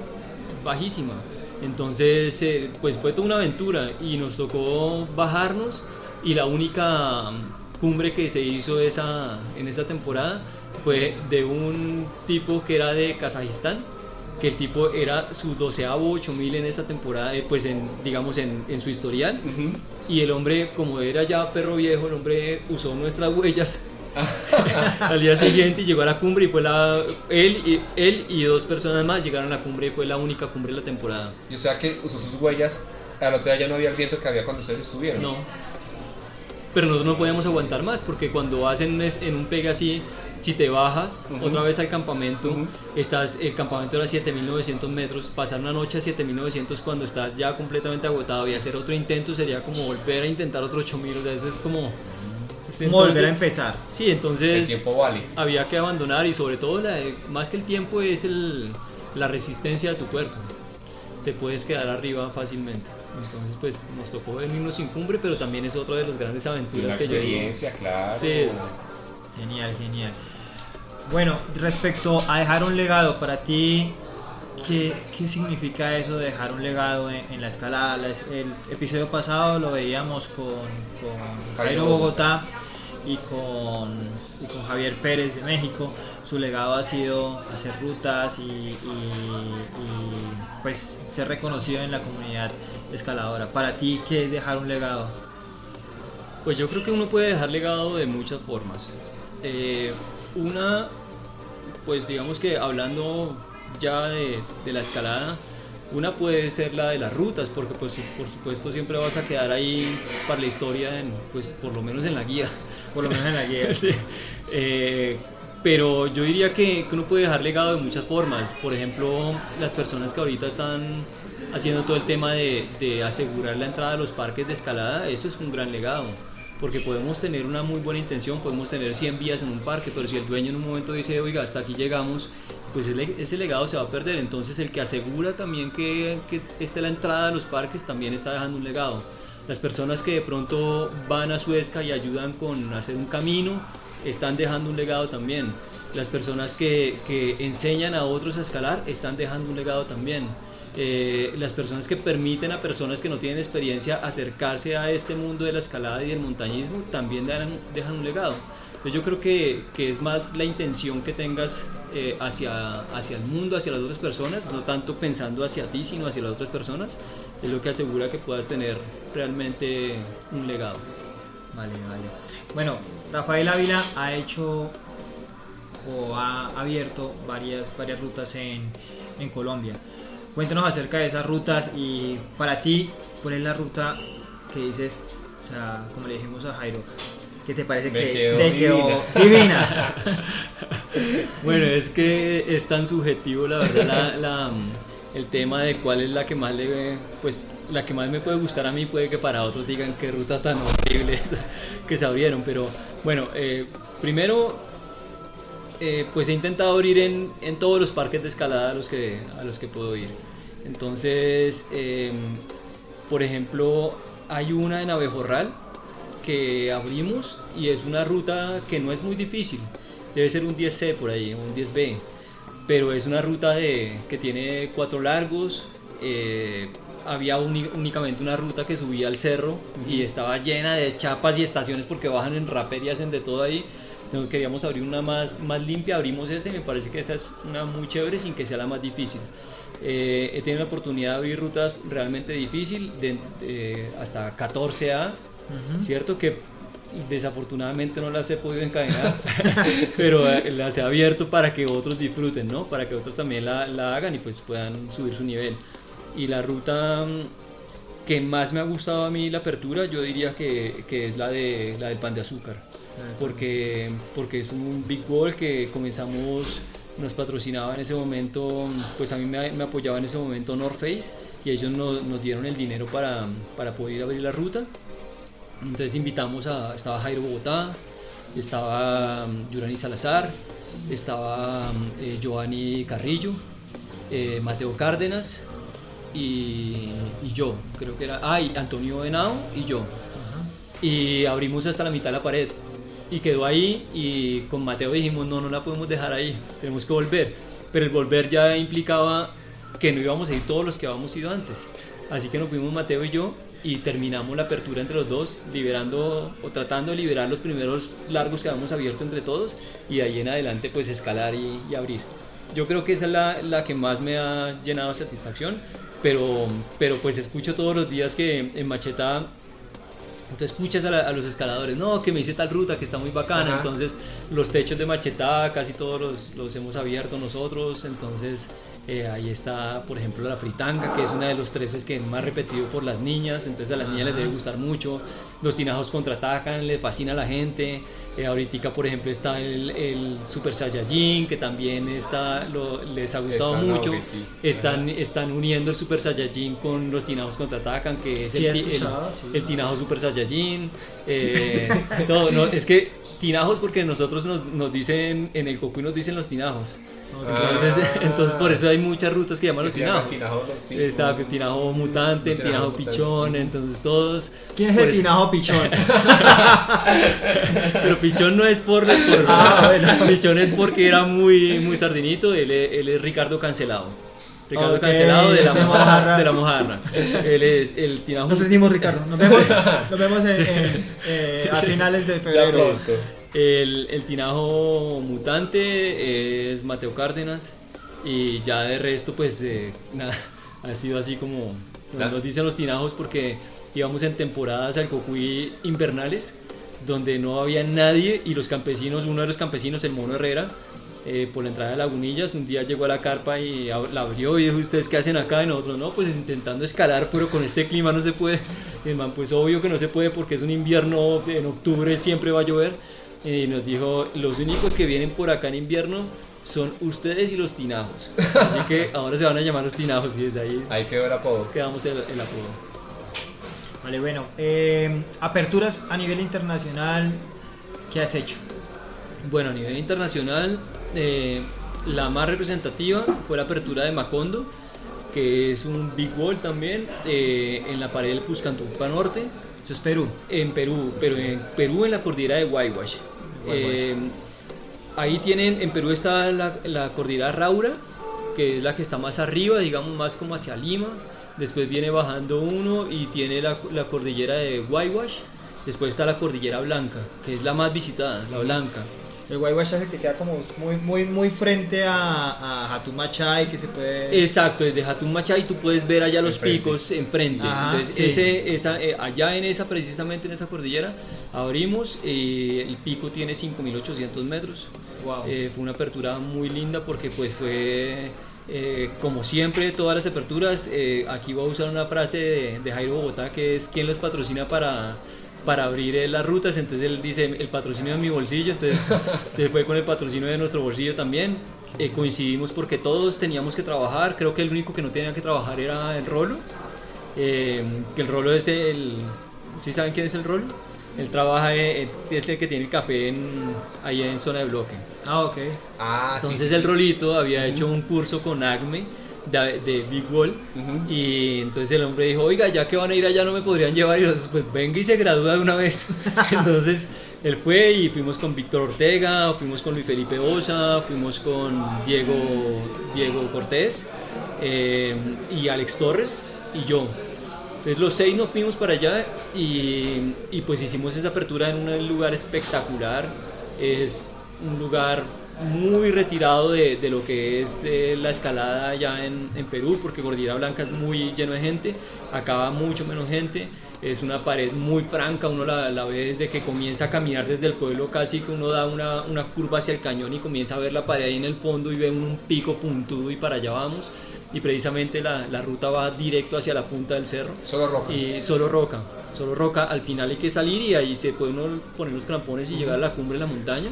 S2: bajísima. Entonces, eh, pues fue toda una aventura y nos tocó bajarnos y la única mm, cumbre que se hizo esa, en esa temporada fue de un tipo que era de Kazajistán, que el tipo era su doceavo 8000 en esa temporada, eh, pues en, digamos en, en su historial. Y el hombre, como era ya perro viejo, el hombre usó nuestras huellas al día siguiente y llegó a la cumbre y fue la él y él y dos personas más llegaron a la cumbre y fue la única cumbre de la temporada.
S3: Y o sea que usó sus huellas. Al otro día ya no había el viento que había cuando ustedes estuvieron.
S2: No. Pero nosotros no podíamos aguantar más porque cuando hacen en un pegue así, si te bajas
S3: Ujú.
S2: otra vez al campamento, estás el campamento era 7900 metros, pasar una noche a 7900 cuando estás ya completamente agotado y hacer otro intento sería como volver a intentar otro 8000, o sea, eso es como
S1: como volver a
S2: Entonces-
S1: empezar.
S2: Sí, entonces
S3: El tiempo vale.
S2: había que abandonar y sobre todo la- más que el tiempo es el, la resistencia de tu cuerpo. Te puedes quedar arriba fácilmente. Entonces pues nos tocó venirnos sin cumbre, pero también es otra de las grandes aventuras
S3: la
S2: que yo
S3: experiencia, claro.
S2: Sí, es-
S1: Genial, genial. Bueno, respecto a dejar un legado, para ti, ¿qué, qué significa eso de dejar un legado en, en la escalada? La- el episodio pasado lo veíamos con, con Jairo Bogotá y con, y con Javier Pérez de México. Su legado ha sido hacer rutas y, y- y, pues ser reconocido en la comunidad escaladora. Para ti, ¿qué es dejar un legado?
S2: Pues yo creo que uno puede dejar legado de muchas formas. Eh, una, pues digamos que hablando ya de, de la escalada, una puede ser la de las rutas, porque pues por supuesto siempre vas a quedar ahí para la historia, en, pues por lo menos en la guía.
S1: Por lo menos en la guía.
S2: Sí. Eh, pero yo diría que, uno puede dejar legado de muchas formas. Por ejemplo, las personas que ahorita están haciendo todo el tema de, de asegurar la entrada a los parques de escalada, eso es un gran legado. Porque podemos tener una muy buena intención, podemos tener 100 vías en un parque, pero si el dueño en un momento dice, oiga, hasta aquí llegamos, pues ese- legado se va a perder. Entonces el que asegura también que, que esté la entrada a los parques también está dejando un legado. Las personas que de pronto van a Suezca y ayudan con hacer un camino, están dejando un legado también. Las personas que, que enseñan a otros a escalar están dejando un legado también. eh, las personas que permiten a personas que no tienen experiencia acercarse a este mundo de la escalada y del montañismo también dejan, dejan un legado. Entonces yo creo que, que, es más la intención que tengas eh, hacia, hacia el mundo, hacia las otras personas, no tanto pensando hacia ti, sino hacia las otras personas, es lo que asegura que puedas tener realmente un legado.
S1: Vale, vale. Bueno, Rafael Ávila ha hecho o ha abierto varias, varias rutas en, en Colombia. Cuéntanos acerca de esas rutas y para ti, ¿cuál es la ruta que dices, o sea, como le dijimos a Jairo, ¿qué te parece
S3: Me
S1: que
S3: quedó
S1: te quedó
S3: divina.
S2: Bueno, es que es tan subjetivo la verdad la- la, el tema de cuál es la que más le pues la que más me puede gustar a mí puede que para otros digan qué ruta tan horrible que se abrieron, pero bueno, eh, primero eh, pues he intentado ir en, en todos los parques de escalada a los que, a los que puedo ir. Entonces, em, por ejemplo, hay una en Abejorral que abrimos y es una ruta que no es muy difícil. Debe ser un 10C por ahí, un 10B. Pero es una ruta de, que tiene cuatro largos. eh, había uni- únicamente una ruta que subía al cerro y estaba llena de chapas y estaciones porque bajan en rapel y hacen de todo ahí. Entonces queríamos abrir una más, más limpia, abrimos esa y me parece que esa es una muy chévere sin que sea la más difícil. Eh, he tenido la oportunidad de abrir rutas realmente difíciles, de hasta 14A, ¿cierto? Que desafortunadamente no las he podido encadenar, pero eh, las he abierto para que otros disfruten, ¿no? Para que otros también la, la hagan y pues puedan subir su nivel. Y la ruta mm, que más me ha gustado a mí la apertura, yo diría que, que es la, de, la del pan de azúcar, porque, porque es un big wall que comenzamos, nos patrocinaba en ese momento, pues a mí me, me apoyaba en ese momento North Face y ellos nos, nos dieron el dinero para, para poder abrir la ruta. Entonces invitamos a, estaba Jairo Bogotá, estaba um, Yurani Salazar, estaba um, eh, Giovanni Carrillo, eh, Mateo Cárdenas y, y yo, creo que era, ah, y Antonio Henao y yo. Y abrimos hasta la mitad de la pared y quedó ahí y con Mateo dijimos, no, no la podemos dejar ahí, tenemos que volver. Pero el volver ya implicaba que no íbamos a ir todos los que habíamos ido antes. Así que nos fuimos Mateo y yo y terminamos la apertura entre los dos, liberando o tratando de liberar los primeros largos que habíamos abierto entre todos y de ahí en adelante pues escalar y, y abrir. Yo creo que esa es la, la que más me ha llenado de satisfacción, pero, pero pues escucho todos los días que en Macheta tú escuchas a, la- a los escaladores, no, que me hice tal ruta que está muy bacana,
S3: Ajá.
S2: entonces los techos de Machetá casi todos los, los hemos abierto nosotros, entonces eh, ahí está, por ejemplo, la fritanga, que es una de los treces que es más repetido por las niñas, entonces a las niñas les debe gustar mucho, los tinajos contraatacan, les fascina a la gente, eh, ahorita por ejemplo está el, el Super Saiyajin, que también está, lo- les ha gustado mucho,
S3: sí.
S2: están, están uniendo el Super Saiyajin con los tinajos contraatacan, que es
S1: Sí,
S2: el, tinajo Super Saiyajin, eh, todo, no, es que tinajos porque nosotros nos, nos dicen, en el Cocuy nos dicen los tinajos. Entonces,
S3: Ah.
S2: entonces por eso hay muchas rutas que llaman los tinajos. Está el tinajo mutante, el
S3: Tinajo
S2: tinajo
S3: mutante.
S2: pichón, entonces todos...
S1: ¿Quién es el
S2: eso-
S1: tinajo pichón?
S2: Pero pichón no es por... por-
S1: Ah, bueno.
S2: Pichón es porque era muy, muy sardinito, él, es- él es Ricardo Cancelado. Ricardo Cancelado de la, mojarra, de la mojarra. Él es el tinajo...
S1: Nos sentimos, Ricardo. Nos vemos, nos vemos en- en, eh, a finales de
S3: Ya
S1: febrero.
S3: pronto.
S2: El, el tinajo mutante es Mateo Cárdenas y ya de resto pues eh, nada, ha sido así como nos dicen los tinajos porque íbamos en temporadas al Cocuy invernales donde no había nadie y los campesinos, uno de los campesinos, el Mono Herrera, eh, por la entrada de Lagunillas, un día llegó a la carpa y la abrió y dijo, ¿ustedes qué hacen acá? Y nosotros, no, pues intentando escalar, pero con este clima no se puede. Y el man, pues obvio que no se puede porque es un invierno, en octubre siempre va a llover. Y nos dijo, los únicos que vienen por acá en invierno son ustedes y los tinajos. Así que ahora se van a llamar los tinajos y desde ahí
S3: Ahí quedó el apodo.
S2: quedamos el, el apodo.
S1: Vale, bueno. eh, aperturas a nivel internacional, ¿qué has hecho?
S2: Bueno, a nivel internacional, eh, la más representativa fue la apertura de Macondo, que es un big wall también, eh, en la pared del Cuscantumpa Norte,
S1: Eso es Perú.
S2: en Perú, pero en Perú en la cordillera de Guaywash. Eh, ahí tienen, en Perú está la, cordillera Raura, que es la que está más arriba, digamos más como hacia Lima. Después viene bajando uno y tiene la, la cordillera de Guaywash. Después está la cordillera blanca, que es la más visitada, la blanca.
S1: El Guaywash es el que queda como muy, muy, muy frente a, a Hatumachay, que se puede...
S2: Exacto, desde Hatumachay tú puedes ver allá los
S3: Enfrente.
S2: picos enfrente.
S1: Ajá,
S2: Entonces,
S1: sí.
S2: ese, esa, eh, allá en esa, precisamente en esa cordillera, abrimos, eh, el pico tiene 5.800 metros.
S1: Wow.
S2: Eh, fue una apertura muy linda porque pues fue, eh, como siempre, todas las aperturas, eh, aquí voy a usar una frase de, de Jairo Bogotá, que es quien los patrocina para, para abrir eh, las rutas, entonces él dice, el patrocinio de mi bolsillo, entonces, entonces fue con el patrocinio de nuestro bolsillo también. Eh, coincidimos porque todos teníamos que trabajar, creo que el único que no tenía que trabajar era el Rolo, eh, que el Rolo es el... ¿Sí saben quién es el Rolo? Él trabaja, es el que tiene el café en, ahí en zona de bloque.
S1: Ah, ok.
S3: Ah,
S2: Entonces
S3: sí,
S2: el. Rolito había hecho un curso con Acme de, de Big Wall y entonces el hombre dijo, oiga, ya que van a ir allá no me podrían llevar y nosotros, pues venga y se gradúa de una vez. entonces él fue y fuimos con Víctor Ortega, fuimos con Luis Felipe Osa, fuimos con Diego, Diego Cortés eh, y Alex Torres y yo. Entonces los seis nos fuimos para allá y, y pues hicimos esa apertura en un lugar espectacular. Es un lugar muy retirado de, de lo que es eh, la escalada allá en, en Perú, porque Cordillera Blanca es muy lleno de gente, acá va mucho menos gente. Es una pared muy franca, uno la, la ve desde que comienza a caminar desde el pueblo, casi que uno da una, una curva hacia el cañón y comienza a ver la pared ahí en el fondo y ve un pico puntudo y para allá vamos. Y precisamente la, la ruta va directo hacia la punta del cerro.
S3: Solo roca.
S2: Y solo roca, solo roca. Al final hay que salir y ahí se puede uno poner los crampones y llegar a la cumbre de la montaña.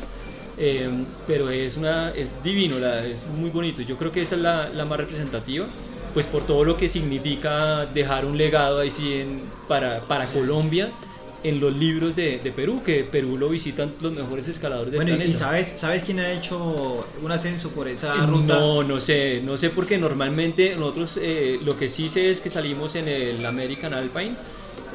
S2: Eh, pero es, una, es divino, la- es muy bonito. Yo creo que esa es la, la más representativa, pues por todo lo que significa dejar un legado ahí sí en- para, para Colombia en los libros de, de Perú, que Perú lo visitan los mejores escaladores del
S1: Bueno, y-
S2: planeta.
S1: y sabes, ¿sabes quién ha hecho un ascenso por esa
S2: Eh,
S1: ruta?
S2: No, no sé, no sé porque normalmente nosotros eh, lo que sí sé es que salimos en el American Alpine,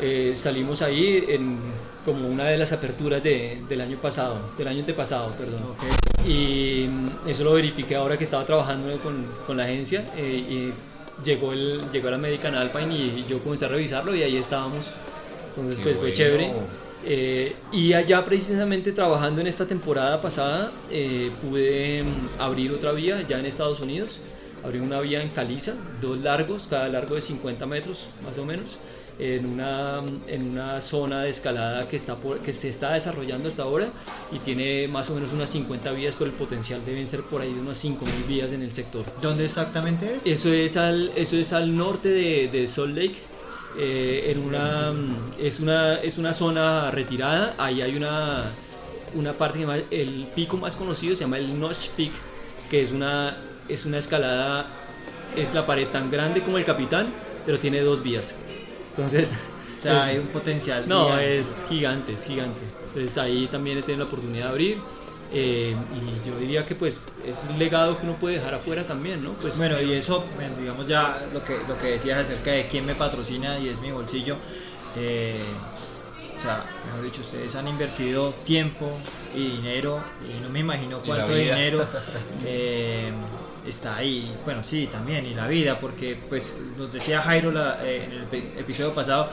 S2: eh, salimos ahí en como una de las aperturas de- del año pasado, del año antepasado, perdón.
S1: Ok.
S2: Y mm, eso lo verifiqué ahora que estaba trabajando con, con la agencia eh, y llegó el, llegó el American Alpine y yo comencé a revisarlo y ahí estábamos. Entonces
S3: Qué
S2: pues fue
S3: bueno.
S2: chévere. Eh, y allá precisamente trabajando en esta temporada pasada eh, pude mm, abrir otra vía ya en Estados Unidos. Abrí una vía en Caliza, dos largos, cada largo de 50 metros más o menos, en una, en una zona de escalada que, está por- que se está desarrollando hasta ahora y tiene más o menos unas 50 vías, pero el potencial deben ser por ahí de unas 5.000 vías en el sector.
S1: ¿Dónde exactamente es?
S2: Eso es al, eso es al norte de, de Salt Lake. eh, en una, es, una, es una zona retirada. Ahí hay una, una parte que llama- el pico más conocido se llama el Notch Peak, que es una, es una escalada, es la pared tan grande como el Capitán, pero tiene dos vías. Entonces,
S1: O sea, hay un potencial.
S2: no,
S1: gigante.
S2: es gigante, es gigante. Entonces ahí también he tenido la oportunidad de abrir. eh, y yo diría que pues es un legado que uno puede dejar afuera también, ¿no? Pues,
S1: Bueno, y eso, digamos ya lo que, lo que decías acerca de quién me patrocina y es mi bolsillo. eh, o sea, mejor dicho, ustedes han invertido tiempo y dinero y no me imagino cuánto dinero eh, está ahí. Bueno, sí, también, y la vida, porque pues nos decía Jairo la- eh, en el epi- episodio pasado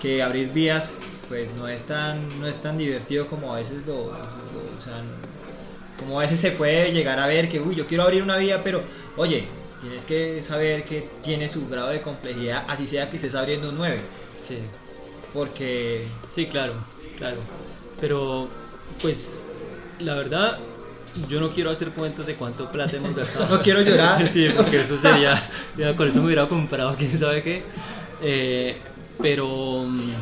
S1: que abrir vías pues no es tan, no es tan divertido como a veces lo, lo- o sea, como a veces se puede llegar a ver que, uy, yo quiero abrir una vía, pero, oye, tienes que saber que tiene su grado de complejidad, así sea que estés abriendo un 9,
S2: sí.
S1: porque,
S2: Sí, claro, claro. Pero, pues, la verdad, yo no quiero hacer cuentas de cuánto plata hemos gastado.
S1: No quiero llorar.
S2: sí, porque eso sería, ya con eso me hubiera comprado quién sabe qué. Eh, pero, mm,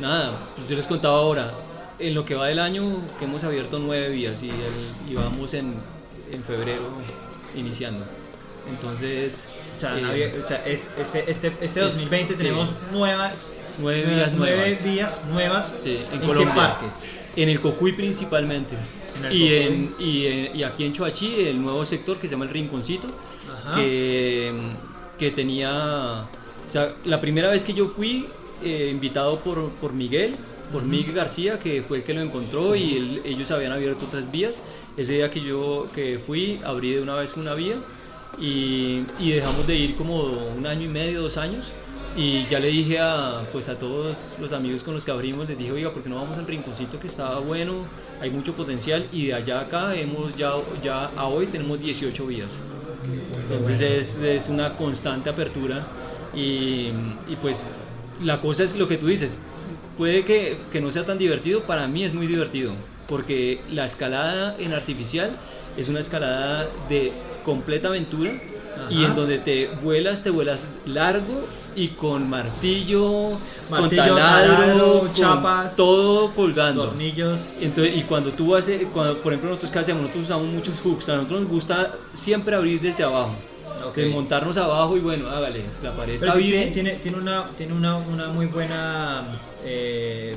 S2: nada, pues yo les contaba ahora, en lo que va del año, que hemos abierto nueve vías y, el- y vamos en, en febrero iniciando. Entonces,
S1: o sea,
S2: eh,
S1: o este, este, este
S2: es-
S1: 2020
S2: sí.
S1: tenemos nuevas,
S2: Nueve vías
S1: nueve
S2: nuevas.
S1: vías nuevas
S2: Sí, en,
S1: qué
S2: Colombia.
S1: parques?
S2: En el Cocuy principalmente.
S1: En
S2: y, en, y, en- y aquí en Choachí, el nuevo sector que se llama el Rinconcito, que, que tenía... O sea, la primera vez que yo fui, eh, invitado por, por Miguel, por Miguel García, que fue el que lo encontró y él- ellos habían abierto otras vías. Ese día que yo que fui, abrí de una vez una vía y, y dejamos de ir como un año y medio, dos años. Y ya le dije a, pues a todos los amigos con los que abrimos, les dije, oiga, ¿por qué no vamos al rinconcito que estaba bueno? Hay mucho potencial y de allá a acá hemos ya, ya a hoy tenemos 18 vías. Entonces es, es una constante apertura y, y pues la cosa es lo que tú dices, puede que, que no sea tan divertido, para mí es muy divertido, porque la escalada en artificial es una escalada de completa aventura y
S1: Ajá.
S2: en donde te vuelas, te vuelas largo y con martillo, con
S1: Martillo,
S2: taladro,
S1: taladro,
S2: con
S1: chapas,
S2: todo colgando.
S1: Tornillos.
S2: Entonces, y cuando tú haces, cuando, por ejemplo, nosotros que hacemos, nosotros usamos muchos hooks, a nosotros nos gusta siempre abrir desde abajo.
S1: Ok.
S2: De montarnos abajo y bueno, hágale, la pared
S1: Pero
S2: está
S1: tiene,
S2: virgen.
S1: tiene, tiene una, tiene una, una muy buena, eh,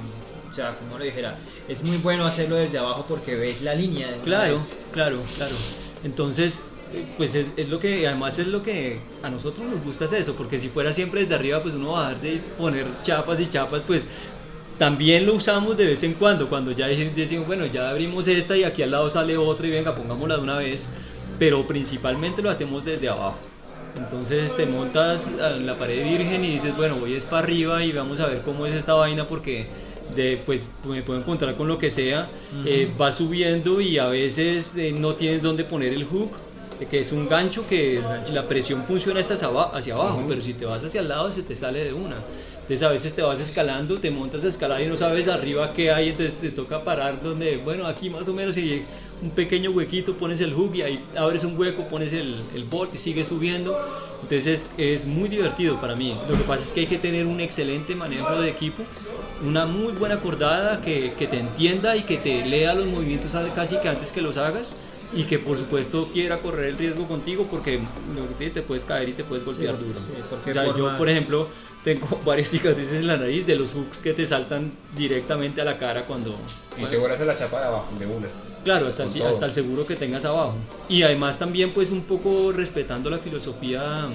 S1: o sea, como lo dijera, es muy bueno hacerlo desde abajo porque ves la línea.
S2: Claro, claro, claro. Entonces, pues es, es lo que, además es lo que a nosotros nos gusta es eso, porque si fuera siempre desde arriba, pues uno bajarse y poner chapas y chapas, pues también lo usamos de vez en cuando, cuando ya dec- decimos, bueno, ya abrimos esta y aquí al lado sale otra y venga, pongámosla de una vez, pero principalmente lo hacemos desde abajo. Entonces te montas en la pared virgen y dices, bueno, voy es para arriba y vamos a ver cómo es esta vaina porque de, pues me puedo encontrar con lo que sea. Eh, vas subiendo y a veces eh, no tienes dónde poner el hook, que es un gancho que la presión funciona hacia, aba- hacia abajo, pero si te vas hacia el lado se te sale de una. Entonces a veces te vas escalando, te montas a escalar y no sabes arriba qué hay, entonces te toca parar donde, bueno, aquí más o menos y un pequeño huequito, pones el hook y ahí abres un hueco, pones el, el bolt y sigues subiendo. Entonces es, es muy divertido para mí. Lo que pasa es que hay que tener un excelente manejo de equipo, una muy buena acordada que, que te entienda y que te lea los movimientos casi que antes que los hagas y que por supuesto quiera correr el riesgo contigo porque te, puedes caer y te puedes golpear
S1: Sí,
S2: duro.
S1: sí, porque
S2: o sea, yo por ejemplo tengo varias cicatrices en la nariz de los hooks que te saltan directamente a la cara cuando...
S3: Y te vuelas a la chapa de abajo, de una.
S2: Claro, el, hasta el seguro que tengas abajo. Y además también pues un poco respetando la filosofía,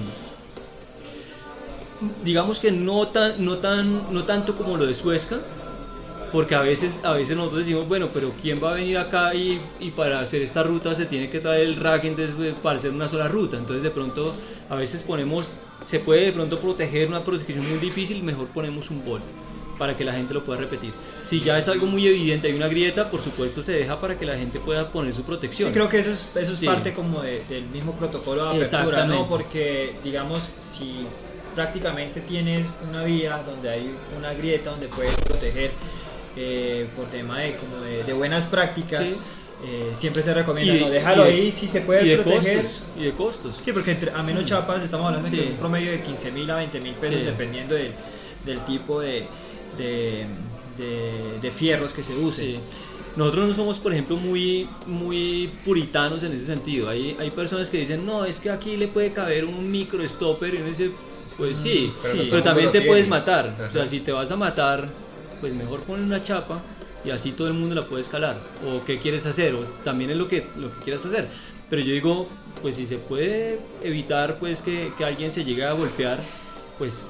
S2: digamos que no, tan, no, tan, no tanto como lo de Suezca, porque a veces, a veces nosotros decimos, bueno, pero ¿quién va a venir acá y, y para hacer esta ruta se tiene que traer el rack entonces, pues, para hacer una sola ruta? Entonces de pronto a veces ponemos, se puede de pronto proteger una protección muy difícil, mejor ponemos un bol para que la gente lo pueda repetir. Si ya es algo muy evidente, hay una grieta, por supuesto se deja para que la gente pueda poner su protección.
S1: Sí, creo que eso es, eso es
S2: Sí.
S1: parte como de- del mismo protocolo de apertura. ¿no? Porque, digamos, si prácticamente tienes una vía donde hay una grieta donde puedes proteger eh, por tema de, como de, de buenas prácticas,
S2: Sí.
S1: eh, siempre se recomienda,
S2: de-
S1: no, déjalo
S2: y de-
S1: ahí si se puede
S2: y de
S1: proteger.
S2: costos, y de costos.
S1: Sí, porque entre- a menos chapas estamos hablando de
S2: Sí.
S1: un promedio de 15 mil a 20 mil pesos
S2: Sí.
S1: dependiendo del, del tipo de, de, de- de fierros que se use.
S2: Sí. Nosotros no somos, por ejemplo, muy, muy puritanos en ese sentido. Hay, hay personas que dicen, no, es que aquí le puede caber un micro stopper. Y uno dice, pues sí,
S3: Pero
S2: sí,
S3: todo
S2: pero también te puedes matar. O sea,
S3: Ajá.
S2: si te vas a matar, pues mejor poner una chapa y así todo el mundo la puede escalar. O qué quieres hacer, o también es lo que, lo que quieras hacer. Pero yo digo, pues si se puede evitar pues que, que alguien se llegue a golpear, pues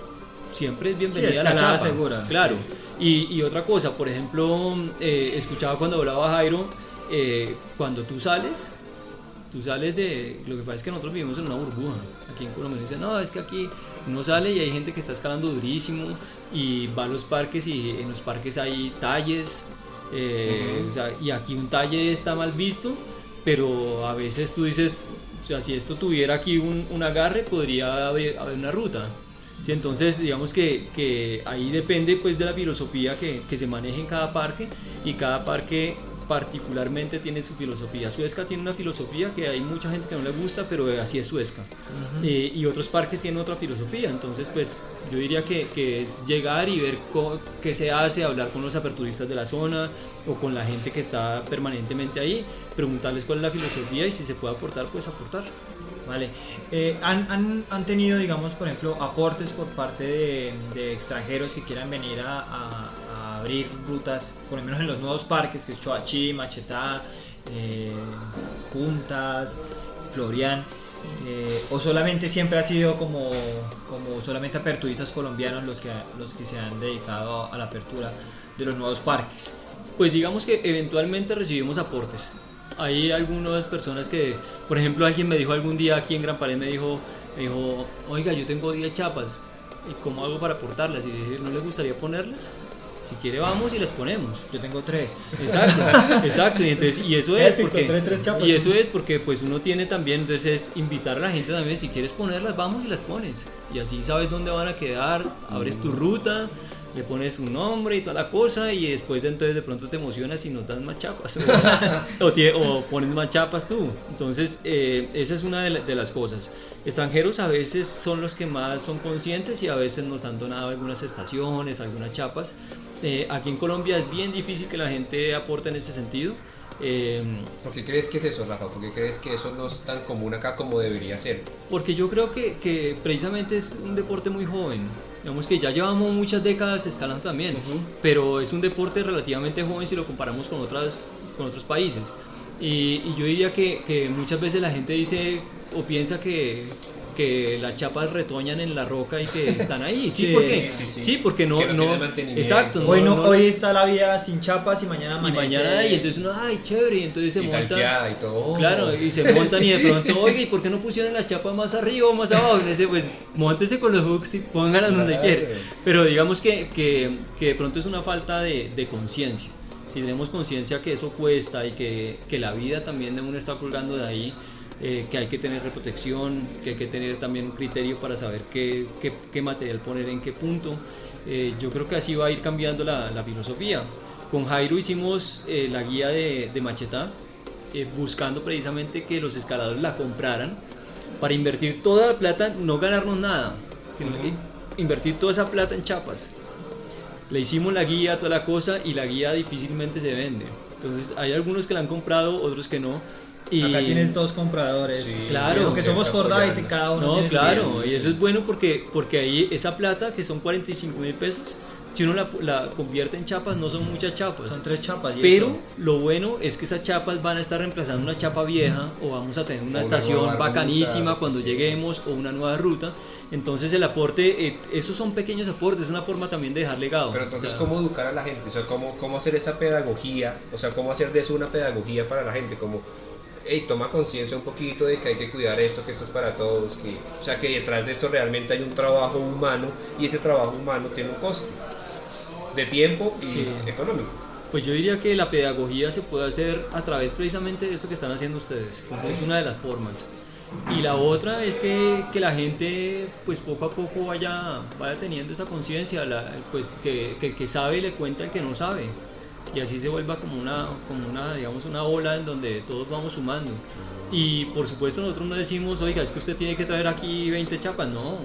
S2: siempre es bienvenida la
S1: escalada
S2: chapa.
S1: segura.
S2: Claro. Y, y otra cosa, por ejemplo, eh, escuchaba cuando hablaba Jairo, eh, cuando tú sales, tú sales de... Lo que pasa es que nosotros vivimos en una burbuja. Aquí en Colombia dicen, no, es que aquí uno sale y hay gente que está escalando durísimo y va a los parques y en los parques hay talles. eh, o sea, y aquí un talle está mal visto, pero a veces tú dices, o sea, si esto tuviera aquí un, un agarre, podría haber, haber una ruta. Sí, entonces digamos que, que ahí depende pues de la filosofía que, que se maneje en cada parque y cada parque particularmente tiene su filosofía. Suezca tiene una filosofía que hay mucha gente que no le gusta, pero así es Suezca. Eh, y otros parques tienen otra filosofía, entonces pues yo diría que, que es llegar y ver qué se hace, hablar con los aperturistas de la zona o con la gente que está permanentemente ahí, preguntarles cuál es la filosofía y si se puede aportar, pues aportar.
S1: Vale. Eh, ¿han, han, han tenido, digamos, por ejemplo, aportes por parte de, de extranjeros que quieran venir a, a- abrir rutas, por lo menos en los nuevos parques, que es Choachí, Machetá, eh, Puntas, Florian? eh, ¿O solamente siempre ha sido como, como solamente aperturistas colombianos los que, los que se han dedicado a la apertura de los nuevos parques?
S2: Pues digamos que eventualmente recibimos aportes. hay algunas personas que, por ejemplo, alguien me dijo algún día aquí en Gran Pared, me dijo, me dijo, oiga, yo tengo 10 chapas, ¿y cómo hago para portarlas? Y dije, ¿no le gustaría ponerlas? Si quiere vamos y las ponemos.
S1: Yo tengo tres.
S2: Exacto, exacto. Y, entonces, y eso es
S1: Es que
S2: porque
S1: tres
S2: y eso es porque pues uno tiene también entonces es invitar a la gente también si quieres ponerlas vamos y las pones y así sabes dónde van a quedar, abres tu ruta, le pones un nombre y toda la cosa y después de entonces de pronto te emocionas y notas más chapas o, tie- o pones más chapas tú. Entonces eh, esa es una de, la- de las cosas. Extranjeros a veces son los que más son conscientes y a veces nos han donado algunas estaciones, algunas chapas. Eh, aquí en Colombia es bien difícil que la gente aporte en ese sentido. Eh,
S3: ¿Por qué crees que es eso, Rafa? ¿Por qué crees que eso no es tan común acá como debería ser?
S2: porque yo creo que, que precisamente es un deporte muy joven. Digamos que ya llevamos muchas décadas escalando también, pero es un deporte relativamente joven si lo comparamos con, otras, con otros países. Y, y yo diría que, que muchas veces la gente dice o piensa que, que las chapas retoñan en la roca y que están ahí. Sí,
S1: Sí,
S2: porque,
S3: sí, sí.
S2: sí, porque no,
S3: Que no
S2: no, exacto.
S1: Hoy, no,
S2: no
S1: hoy está la vida sin chapas y mañana
S2: y
S1: amanece.
S2: mañana y entonces uno, ay, chévere, y entonces se
S3: y
S2: monta.
S3: talqueada y todo.
S2: Claro, y se montan y de pronto, oye, ¿y por qué no pusieron la chapa más arriba o más abajo? Y dice, pues montese con los hooks y pónganla donde
S3: Claro.
S2: quiera. Pero digamos que, que, que de pronto es una falta de, de conciencia. Si tenemos conciencia que eso cuesta y que, que la vida también de uno está colgando de ahí, eh, que hay que tener protección, que hay que tener también un criterio para saber qué, qué, qué material poner en qué punto, eh, yo creo que así va a ir cambiando la, la filosofía. Con Jairo hicimos eh, la guía de, de Machetá, eh, buscando precisamente que los escaladores la compraran para invertir toda la plata, no ganarnos nada, sino
S3: Ujú.
S2: que invertir toda esa plata en chapas. Le hicimos la guía, toda la cosa, y la guía difícilmente se vende. Entonces hay algunos que la han comprado, otros que no. Y
S1: Acá tienes dos compradores.
S3: Sí,
S2: Claro.
S1: Que somos Jordá y cada uno
S2: No, claro, y eso es bueno porque, porque ahí esa plata, que son 45 mil pesos, si uno la, la convierte en chapas, no son muchas chapas.
S1: Son tres chapas. y
S2: Pero
S1: eso.
S2: lo bueno es que esas chapas van a estar reemplazando una chapa vieja o vamos a tener una
S3: O
S2: estación bacanísima
S3: ruta,
S2: cuando
S3: sí.
S2: lleguemos o una nueva ruta. Entonces el aporte, eh, esos son pequeños aportes, es una forma también de dejar legado.
S3: Pero entonces,
S2: O sea,
S3: ¿cómo educar a la gente? O sea, ¿cómo, ¿cómo hacer esa pedagogía? O sea, ¿cómo hacer de eso una pedagogía para la gente? Como, hey, toma conciencia un poquito de que hay que cuidar esto, que esto es para todos. Que, o sea, que detrás de esto realmente hay un trabajo humano y ese trabajo humano tiene un costo de tiempo y
S2: Sí.
S3: económico.
S2: Pues yo diría que la pedagogía se puede hacer a través precisamente de esto que están haciendo ustedes. Es una de las formas. Y la otra es que, que la gente pues poco a poco vaya, vaya teniendo esa conciencia, pues que, que el que sabe le cuenta al que no sabe. Y así se vuelva como una, como una, digamos, una ola en donde todos vamos sumando. Y por supuesto nosotros no decimos, oiga, es que usted tiene que traer aquí 20 chapas, no.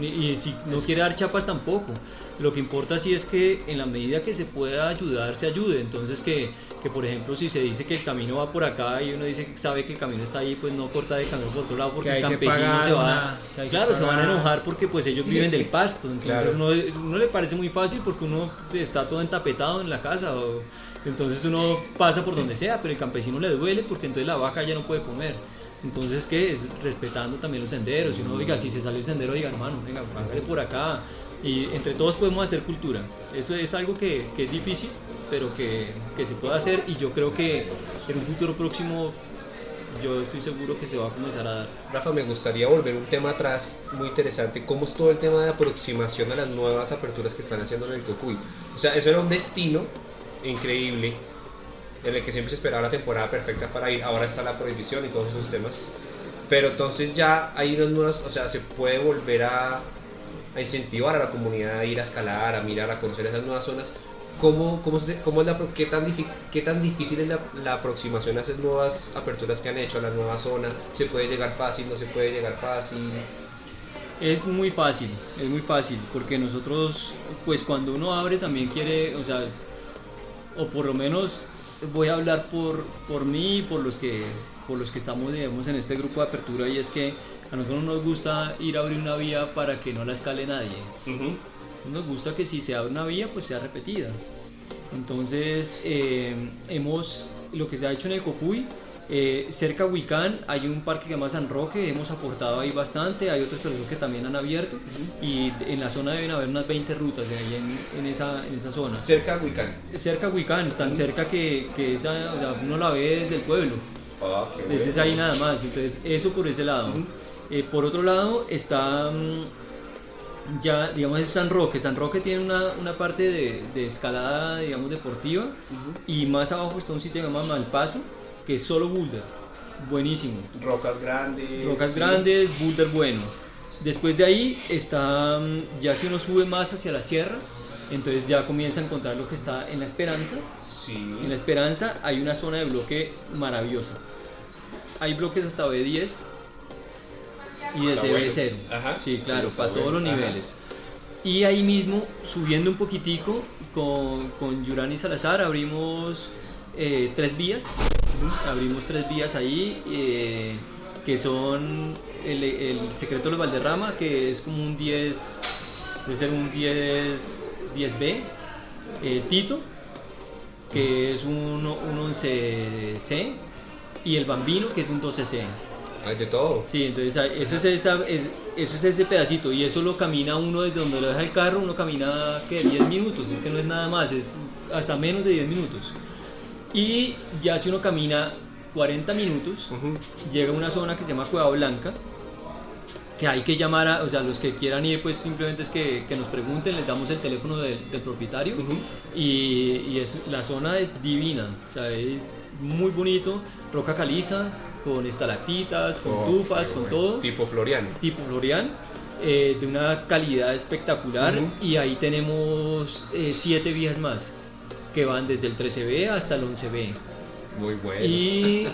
S2: Y si no quiere dar chapas tampoco. Lo que importa sí es que en la medida que se pueda ayudar, se ayude. Entonces que, que por ejemplo si se dice que el camino va por acá y uno dice que sabe que el camino está ahí, pues no corta de camino por otro lado porque el campesino se va...
S1: una-
S2: claro, se van a enojar porque pues ellos viven del pasto. Entonces
S3: Claro.
S2: no, no le parece muy fácil porque uno está todo entapetado en la casa. o- entonces uno pasa por donde sea, pero el campesino le duele porque entonces la vaca ya no puede comer. Entonces, ¿qué es? Respetando también los senderos. Si uno, oiga, si se salió el sendero, diga, hermano, venga, hágale por acá. Y entre todos podemos hacer cultura. Eso es algo que, que es difícil, pero que, que se puede hacer. Y yo creo que en un futuro próximo, yo estoy seguro que se va a comenzar a dar.
S3: Rafa, me gustaría volver un tema atrás muy interesante. ¿Cómo es todo el tema de aproximación a las nuevas aperturas que están haciendo en el Cocuy? O sea, eso era un destino increíble en el que siempre se esperaba la temporada perfecta para ir. Ahora está la prohibición y todos esos temas. Pero entonces ya hay unas nuevas, o sea, se puede volver a, a incentivar a la comunidad a ir a escalar, a mirar, a conocer esas nuevas zonas. ¿Cómo, cómo, cómo es la, qué, tan ¿Qué tan difícil es la, la aproximación a esas nuevas aperturas que han hecho, a la nueva zona? ¿Se puede llegar fácil? ¿No se puede llegar fácil?
S2: Es muy fácil, es muy fácil, porque nosotros, pues cuando uno abre también quiere, o sea, o por lo menos voy a hablar por, por mí y por los que por los que estamos digamos, en este grupo de apertura y es que a nosotros no nos gusta ir a abrir una vía para que no la escale nadie. Nos gusta que si se abre una vía pues sea repetida. Entonces eh, hemos lo que se ha hecho en el Cocuy Eh, cerca a Huicán hay un parque que se llama San Roque, hemos aportado ahí bastante, hay otros proyectos que también han abierto y en la zona deben haber unas 20 rutas de ahí en, en esa, en esa zona.
S3: Cerca de Huicán.
S2: Cerca a Huicán, tan cerca que, que esa, o sea, uno la ve desde el pueblo.
S3: Ah, qué
S2: Entonces es
S3: bueno.
S2: ahí nada más, entonces eso por ese lado. Eh, por otro lado está mm, ya, digamos, es San Roque. San Roque tiene una, una parte de, de escalada, digamos, deportiva y más abajo está un sitio que se llama Malpaso, que es solo boulder, buenísimo.
S3: Rocas grandes.
S2: Rocas
S3: sí.
S2: grandes, boulder bueno. Después de ahí está, mm, ya si uno sube más hacia la sierra, entonces ya comienza a encontrar lo que está en la Esperanza,
S3: Sí.
S2: en la Esperanza hay una zona de bloque maravillosa. Hay bloques hasta B10 y
S3: Está
S2: desde
S3: bueno.
S2: B0.
S3: Ajá.
S2: Sí, claro, para todos los
S3: Ajá.
S2: niveles. Y ahí mismo, subiendo un poquitico, con, con Yurani Salazar abrimos eh, tres vías. Abrimos tres vías ahí, eh, que son el, el secreto de los Valderrama, que es como un 10, debe ser un 10, 10B. eh, Tito, que es un, un 11C. Y el Bambino, que es un 12C.
S3: Hay de todo.
S2: Sí, entonces ah, eso es, esa- es- eso es ese pedacito y eso lo camina uno desde donde lo deja el carro, uno camina que 10 minutos, es que no es nada más, es hasta menos de 10 minutos. Y ya si uno camina 40 minutos, llega a una zona que se llama Cueva Blanca, que hay que llamar a, o sea, los que quieran ir, pues simplemente es que, que nos pregunten, les damos el teléfono del, del propietario y, y es, la zona es divina, o sea, es muy bonito, roca caliza, con estalactitas, con
S3: Oh,
S2: tufas, con
S3: bueno.
S2: todo,
S3: Tipo Floriano.
S2: tipo Florian, eh, de una calidad espectacular y ahí tenemos eh, siete vías más que van desde el 13B hasta el 11B.
S3: Muy bueno.
S2: Y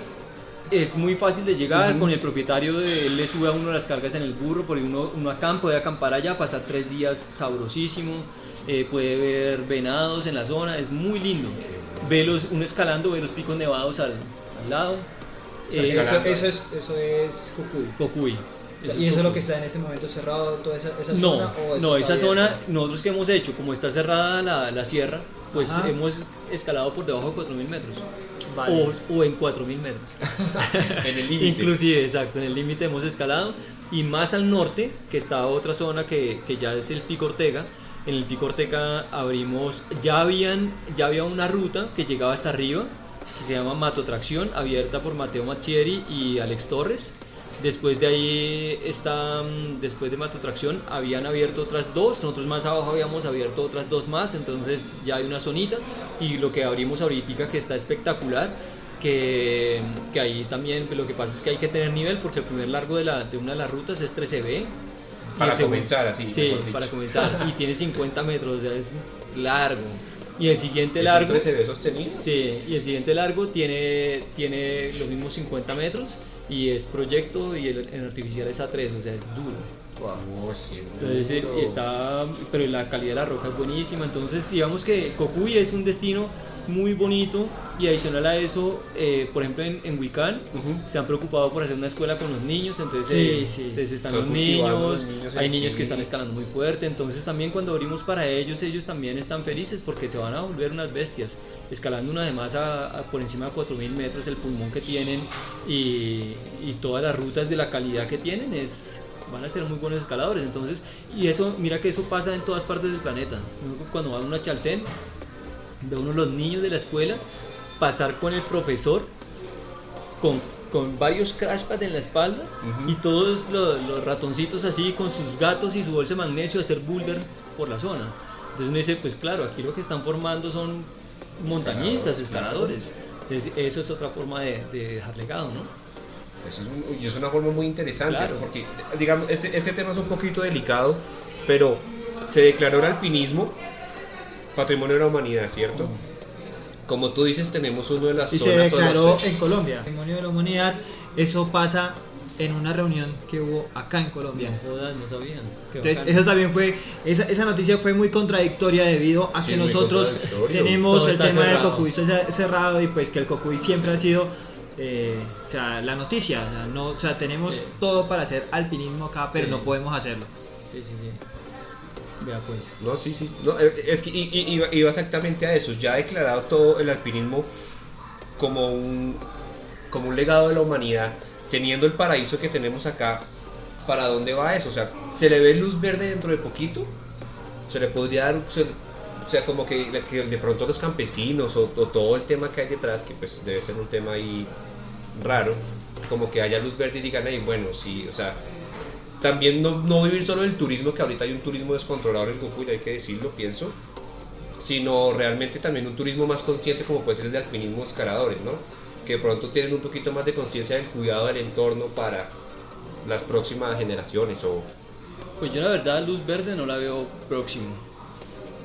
S2: es muy fácil de llegar con el propietario, de, él le sube a uno las cargas en el burro, porque uno, uno acá puede acampar allá, pasar tres días sabrosísimo, eh, puede ver venados en la zona, es muy lindo. Ve los, uno escalando, ve los picos nevados al, al lado. Eh.
S1: Eso, eso es, eso es Cucuy.
S2: Cocuy.
S1: Y eso es lo que está en este momento cerrado, toda esa, esa
S2: No,
S1: zona. o eso
S2: no, esa zona, nosotros que hemos hecho, como está cerrada la, la sierra, pues
S1: Ajá.
S2: hemos escalado por debajo de 4.000 metros.
S1: Vale.
S2: O, o en 4.000 metros.
S3: en el límite.
S2: Inclusive, exacto, en el límite hemos escalado. Y más al norte, que está otra zona que, que ya es el Pico Ortega. En el Pico Ortega abrimos, ya, habían, ya había una ruta que llegaba hasta arriba, que se llama Matotracción, abierta por Mateo Machieri y Alex Torres. Después de ahí está, mm, después de Matotracción, habían abierto otras dos, nosotros más abajo habíamos abierto otras dos más, entonces ya hay una zonita. Y lo que abrimos ahorita que está espectacular, que, que ahí también pues, lo que pasa es que hay que tener nivel porque el primer largo de, la, de una de las rutas es 13B. y
S3: Para
S2: el segundo-
S3: comenzar, así,
S2: Sí,
S3: dicho.
S2: para comenzar. Y tiene 50 metros, o sea, es largo. Y el siguiente
S3: ¿Es
S2: largo...
S3: un 13B sostenido?
S2: Sí, y el siguiente largo tiene, tiene los mismos 50 metros y es proyecto y el, en artificial es A3, o sea, es duro.
S3: Sí, es
S2: Entonces eh,
S3: duro.
S2: está, pero la calidad de la roca es buenísima. Entonces digamos que Cocuy es un destino muy bonito y adicional a eso, eh, por ejemplo en, en Huicán
S3: Ujú.
S2: se han preocupado por hacer una escuela con los niños, entonces,
S1: Sí,
S2: eh,
S1: sí.
S2: entonces están los niños,
S3: los niños,
S2: hay niños que están escalando muy fuerte, entonces también cuando abrimos para ellos, ellos también están felices porque se van a volver unas bestias, escalando una además a, a por encima de 4.000 metros el pulmón que tienen y, y todas las rutas de la calidad que tienen es van a ser muy buenos escaladores entonces y eso mira que eso pasa en todas partes del planeta cuando va a una Chaltén ve uno los niños de la escuela pasar con el profesor con, con varios crashpads en la espalda
S3: Ujú.
S2: y todos los, los ratoncitos así con sus gatos y su bolsa de magnesio a hacer boulder por la zona. Entonces uno dice, pues claro, aquí lo que están formando son montañistas, escaladores. Eso es otra forma de, de dejar legado, ¿no?
S3: Eso es, un- y es una forma muy interesante,
S2: Claro.
S3: porque, digamos, este, este tema es un poquito delicado, pero se declaró el alpinismo patrimonio de la humanidad, ¿cierto? Como tú dices, tenemos uno de las
S1: Y se
S3: zonas
S1: declaró
S3: zonas-
S1: en Colombia. Patrimonio de la humanidad. Eso pasa en una reunión que hubo acá en Colombia.
S2: No jodas, no sabían.
S1: Entonces, eso también fue, esa, esa noticia fue muy contradictoria debido a
S3: Sí,
S1: que nosotros tenemos
S2: Todo
S1: el tema del
S2: cerrado.
S1: Cocuy ce- cerrado y pues que el Cocuy siempre ha sido, eh, o sea, la noticia, o sea, no, o sea, tenemos
S2: Sí.
S1: todo para hacer alpinismo acá, pero
S2: Sí.
S1: no podemos hacerlo.
S2: Sí, sí, sí. Vea pues.
S3: No, sí, sí. No, eh, es que iba, iba exactamente a eso. Ya ha declarado todo el alpinismo como un como un legado de la humanidad, teniendo el paraíso que tenemos acá, ¿para dónde va eso? O sea, ¿se le ve luz verde dentro de poquito? ¿Se le podría dar, o sea, como que, de pronto los campesinos o, todo el tema que hay detrás, que pues debe ser un tema ahí raro, como que haya luz verde y digan, ahí, bueno, sí, o sea, también no, no vivir solo del turismo, que ahorita hay un turismo descontrolado en Cocuy, hay que decirlo, pienso, sino realmente también un turismo más consciente como puede ser el de alpinismo escaladores, ¿no? Que de pronto tienen un poquito más de conciencia del cuidado del entorno para las próximas generaciones o...
S2: Pues yo la verdad luz verde no la veo próximo.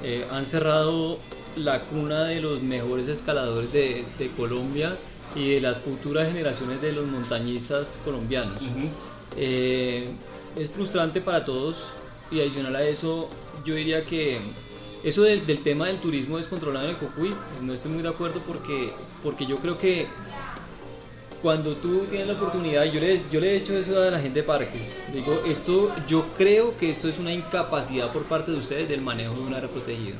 S2: Eh, han cerrado la cuna de los mejores escaladores de, de Colombia y de las futuras generaciones de los montañistas colombianos. Eh, es frustrante para todos y adicional a eso yo diría que eso del, del tema del turismo descontrolado en el Cocuy no estoy muy de acuerdo porque, porque yo creo que cuando tú tienes la oportunidad, yo le, yo le he hecho eso a la gente de parques, digo, esto, yo creo que esto es una incapacidad por parte de ustedes del manejo de un área protegida.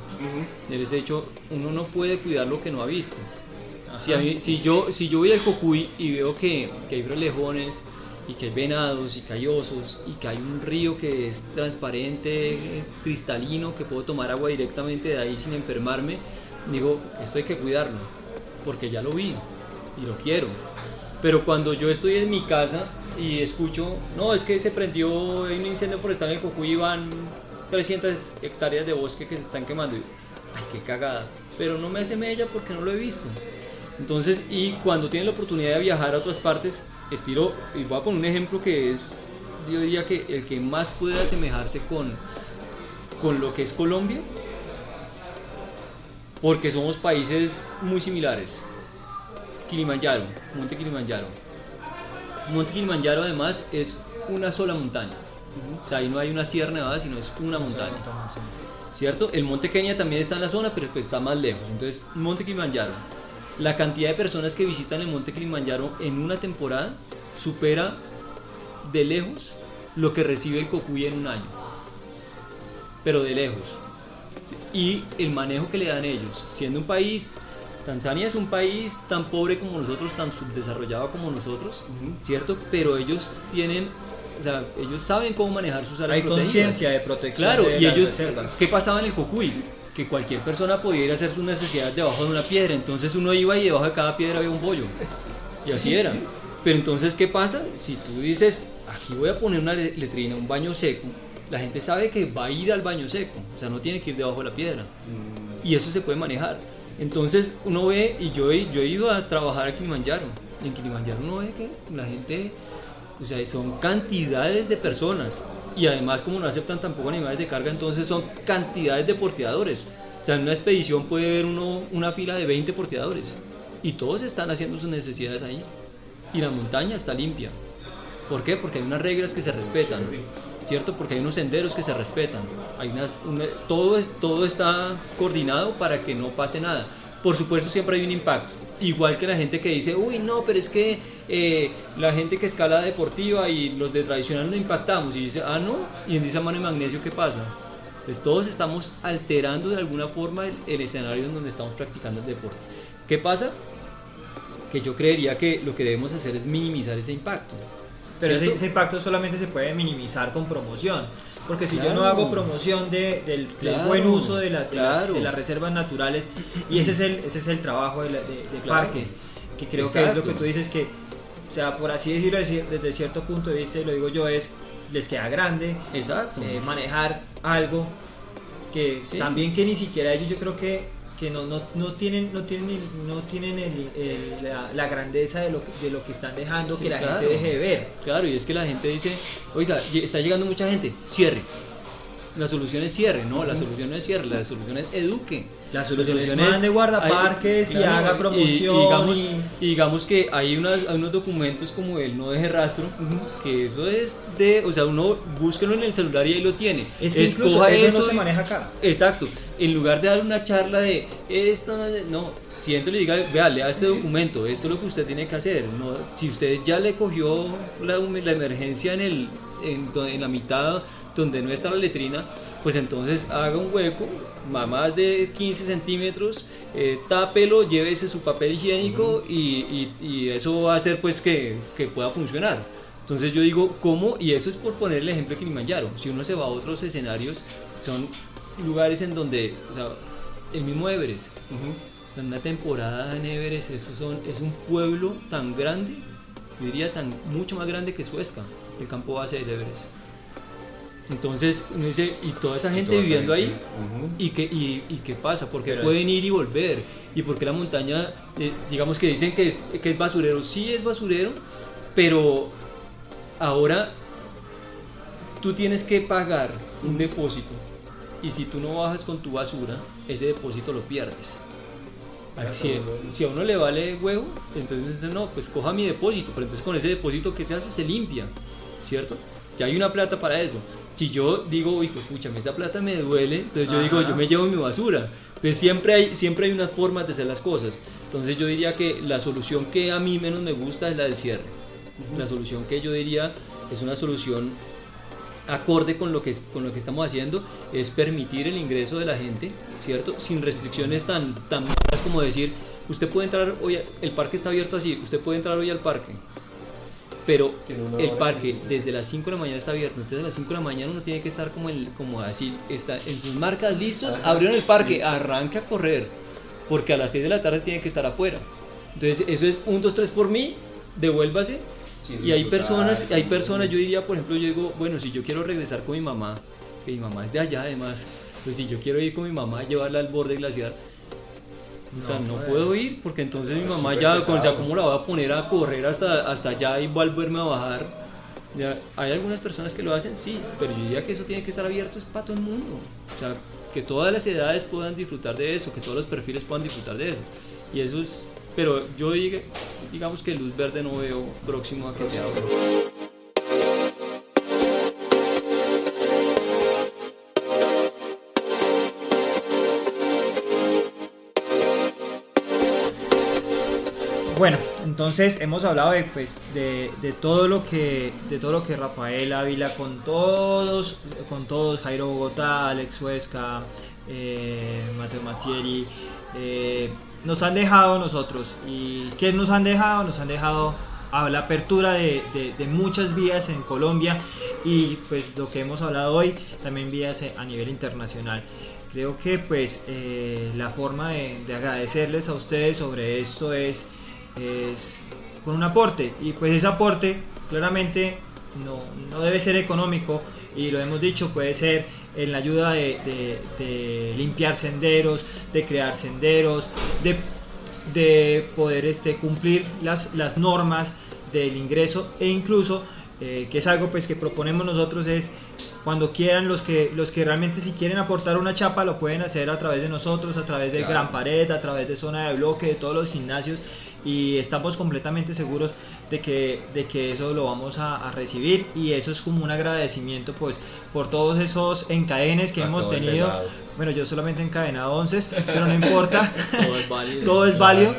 S2: Yo les he dicho, uno no puede cuidar lo que no ha visto. Si, a mí- si yo, si yo voy al Cocuy y veo que, que hay frelejones y que hay venados y que hay osos y que hay un río que es transparente, cristalino, que puedo tomar agua directamente de ahí sin enfermarme, digo, esto hay que cuidarlo, porque ya lo vi y lo quiero. Pero cuando yo estoy en mi casa y escucho, no, es que se prendió un incendio forestal en el Cocuy y van 300 hectáreas de bosque que se están quemando. Y, Ay, qué cagada. Pero no me hace mella porque no lo he visto. Entonces, y cuando tienen la oportunidad de viajar a otras partes, estilo, y voy a poner un ejemplo que es, yo diría que el que más puede asemejarse con, con lo que es Colombia, porque somos países muy similares. Kilimanjaro, Monte Kilimanjaro. Monte Kilimanjaro además es una sola montaña. O sea, ahí no hay una sierra nevada, sino es una montaña. ¿Cierto? El Monte Kenia también está en la zona, pero pues está más lejos. Entonces, Monte Kilimanjaro. La cantidad de personas que visitan el Monte Kilimanjaro en una temporada supera de lejos lo que recibe el Cocuy en un año. Pero de lejos. Y el manejo que le dan ellos, siendo un país, Tanzania es un país tan pobre como nosotros, tan subdesarrollado como nosotros, ¿cierto? Pero ellos tienen, o sea, ellos saben cómo manejar sus áreas
S1: Hay conciencia de protección
S2: Claro,
S1: de
S2: y ellos,
S1: reservas.
S2: ¿qué pasaba en el Cocuy? Que cualquier persona podía ir a hacer sus necesidades debajo de una piedra, entonces uno iba y debajo de cada piedra había un bollo. Y así era. Pero entonces, ¿qué pasa? Si tú dices, aquí voy a poner una le- letrina, un baño seco, la gente sabe que va a ir al baño seco, o sea, no tiene que ir debajo de la piedra. Y eso se puede manejar. Entonces uno ve, y yo yo he ido a trabajar a Kilimanjaro, y en Kilimanjaro uno ve que la gente, o sea, son cantidades de personas. Y además como no aceptan tampoco animales de carga, entonces son cantidades de porteadores. O sea, en una expedición puede haber uno, una fila de 20 porteadores. Y todos están haciendo sus necesidades ahí. Y la montaña está limpia. ¿Por qué? Porque hay unas reglas que se respetan, ¿cierto? Porque hay unos senderos que se respetan. Hay una- todo, es- todo está coordinado para que no pase nada. Por supuesto, siempre hay un impacto. Igual que la gente que dice, uy, no, pero es que eh, la gente que escala deportiva y los de tradicional no impactamos. Y dice, ah, no, y en esa mano de magnesio, ¿qué pasa? Pues todos estamos alterando de alguna forma el escenario en donde estamos practicando el deporte. ¿Qué pasa? Que yo creería que lo que debemos hacer es minimizar ese impacto.
S1: Pero ese, ese impacto solamente se puede minimizar con promoción. Porque si yo no hago promoción de- del, buen uso de, la- de las, de las reservas naturales, y ese es el, ese es el trabajo de, la- parques, que creo que es lo que tú dices que, o sea, por así decirlo, desde desde cierto punto de vista, y lo digo yo, es, les queda grande
S2: Exacto.
S1: eh, manejar algo que
S2: Sí.
S1: también que ni siquiera ellos yo creo que, que no, no, no tienen no tienen no tienen el- el- la, la grandeza de lo, de lo que están dejando
S2: Sí,
S1: que la
S2: claro.
S1: gente deje de ver
S2: Claro, y es que la gente dice, oiga, está llegando mucha gente, cierre. La solución es cierre, no, la solución no es cierre, la solución es eduque.
S1: La solución es mande guardaparques y
S2: Claro,
S1: haga promoción
S2: Y, digamos,
S1: y-
S2: digamos que hay, unas, hay unos documentos como el no deje rastro, que eso es de, o sea, uno búsquelo en el celular y ahí lo tiene.
S1: es que incluso
S2: Escoja
S1: eso, no
S2: y-
S1: se maneja acá
S2: Exacto. En lugar de dar una charla de esto, no, no siento le diga, vea, lea este documento, esto es lo que usted tiene que hacer. No, si usted ya le cogió la, la emergencia en, el, en, do- en la mitad donde no está la letrina, pues entonces haga un hueco, más de 15 centímetros, eh, tápelo, llévese su papel higiénico y, y, eso va a hacer pues que, que, pueda funcionar. Entonces yo digo, ¿cómo? Y eso es por poner el ejemplo de Kilimanjaro. Si uno se va a otros escenarios, son lugares en donde, o sea, el mismo Everest, en una temporada en Everest, eso son, es un pueblo tan grande, yo diría tan mucho más grande que Suezca, el campo base del Everest. Entonces uno dice, y toda esa gente viviendo ahí, ¿y, qué, y, qué pasa? Porque pueden ir y volver, y porque la montaña, eh, digamos que dicen que es, que es basurero, sí es basurero, pero ahora tú tienes que pagar un depósito, y si tú no bajas con tu basura, ese depósito lo pierdes. Si, si, a uno le vale huevo, entonces no, pues coja mi depósito, pero entonces con ese depósito que se hace se limpia, ¿cierto? Ya hay una plata para eso si yo digo, uy, pues escúchame, esa plata me duele, entonces yo digo, yo me llevo mi basura. Entonces siempre hay, siempre hay unas formas de hacer las cosas. Entonces yo diría que la solución que a mí menos me gusta es la del cierre. La solución que yo diría es una solución acorde con lo que con lo que estamos haciendo es permitir el ingreso de la gente, ¿cierto? Sin restricciones tan tan malas como decir, usted puede entrar hoy, el parque está abierto así, usted puede entrar hoy al parque pero el parque desde las 5 de la mañana está abierto, entonces a las 5 de la mañana uno tiene que estar como, el, como así, está en sus marcas listos, abrieron el parque, arranca a correr, porque a las 6 de la tarde tiene que estar afuera. Entonces eso es 1, 2, 3 por mí, devuélvase. Y hay personas, hay personas, yo diría, por ejemplo, yo digo, bueno, si yo quiero regresar con mi mamá, que mi mamá es de allá además, pues si yo quiero ir con mi mamá, llevarla al borde glaciar, no, puedo ir porque entonces mi mamá ya, con, ya como la voy a poner a correr hasta, hasta allá y volverme a bajar. Ya, hay algunas personas que lo hacen, sí, pero yo diría que eso tiene que estar abierto es para todo el mundo. O sea, que todas las edades puedan disfrutar de eso, que todos los perfiles puedan disfrutar de eso. Y eso es, pero yo digamos que luz verde no veo próximo a que se.
S1: Bueno, entonces hemos hablado de, pues, de, todo lo que de todo lo que Rafael Ávila con todos, con todos Jairo Bogotá, Alex Huesca, eh, Mateo eh, nos han dejado nosotros. ¿Y qué nos han dejado? Nos han dejado a la apertura de, muchas vías en Colombia y pues lo que hemos hablado hoy también vías a nivel internacional. Creo que pues eh, la forma de agradecerles a ustedes sobre esto es es con un aporte y pues ese aporte claramente no, no debe ser económico y lo hemos dicho, puede ser en la ayuda de, limpiar senderos, de crear senderos, de, de poder este, cumplir las, las normas del ingreso e incluso eh, que es algo pues que proponemos nosotros es cuando quieran los que los que realmente si quieren aportar una chapa lo pueden hacer a través de nosotros a través de Gran Pared a través de zona de bloque de todos los gimnasios y estamos completamente seguros de que, de que eso lo vamos a, recibir y eso es como un agradecimiento pues por todos esos encadenes que hemos tenido. Bueno, yo solamente he encadenado 11, pero no importa. todo es válido. todo es válido,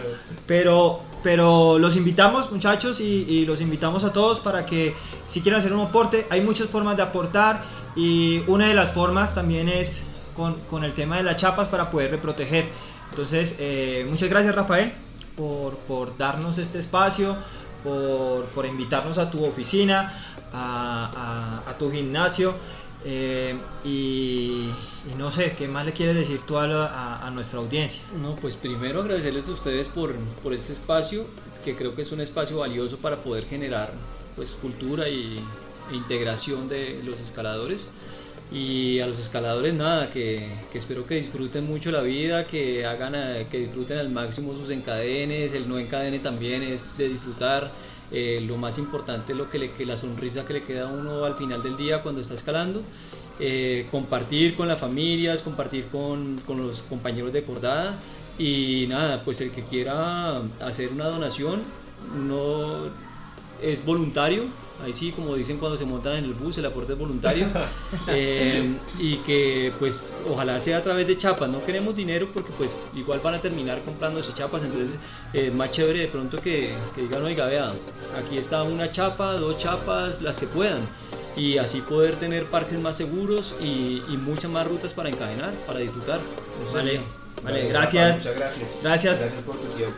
S1: pero, pero los invitamos muchachos y, los invitamos a todos para que si quieren hacer un aporte, hay muchas formas de aportar y una de las formas también es con, con el tema de las chapas para poder reproteger. Entonces, eh, muchas gracias Rafael por, por darnos este espacio, por, por, invitarnos a tu oficina, a, a, tu gimnasio. Eh, y, no sé, ¿qué más le quieres decir tú a, a, nuestra audiencia?
S2: No, pues primero agradecerles a ustedes por, por este espacio, que creo que es un espacio valioso para poder generar pues, cultura e integración de los escaladores. Y a los escaladores nada, que, espero que disfruten mucho la vida, que hagan eh, que disfruten al máximo sus encadenes, el no encadene también es de disfrutar. Eh, lo más importante es lo que, que la sonrisa que le queda a uno al final del día cuando está escalando. Eh, compartir con las familias, compartir con, con los compañeros de cordada y nada, pues el que quiera hacer una donación no es voluntario, ahí sí, como dicen cuando se montan en el bus, el aporte es voluntario, eh, y que pues ojalá sea a través de chapas, no queremos dinero porque pues igual van a terminar comprando esas chapas, entonces es más chévere de pronto que, que digan, oiga, vea, aquí está una chapa, dos chapas, las que puedan, y así poder tener parques más seguros y, y muchas más rutas para encadenar, para disfrutar.
S1: Vale, vale, gracias.
S3: Muchas gracias.
S1: Gracias.
S3: Gracias por tu tiempo.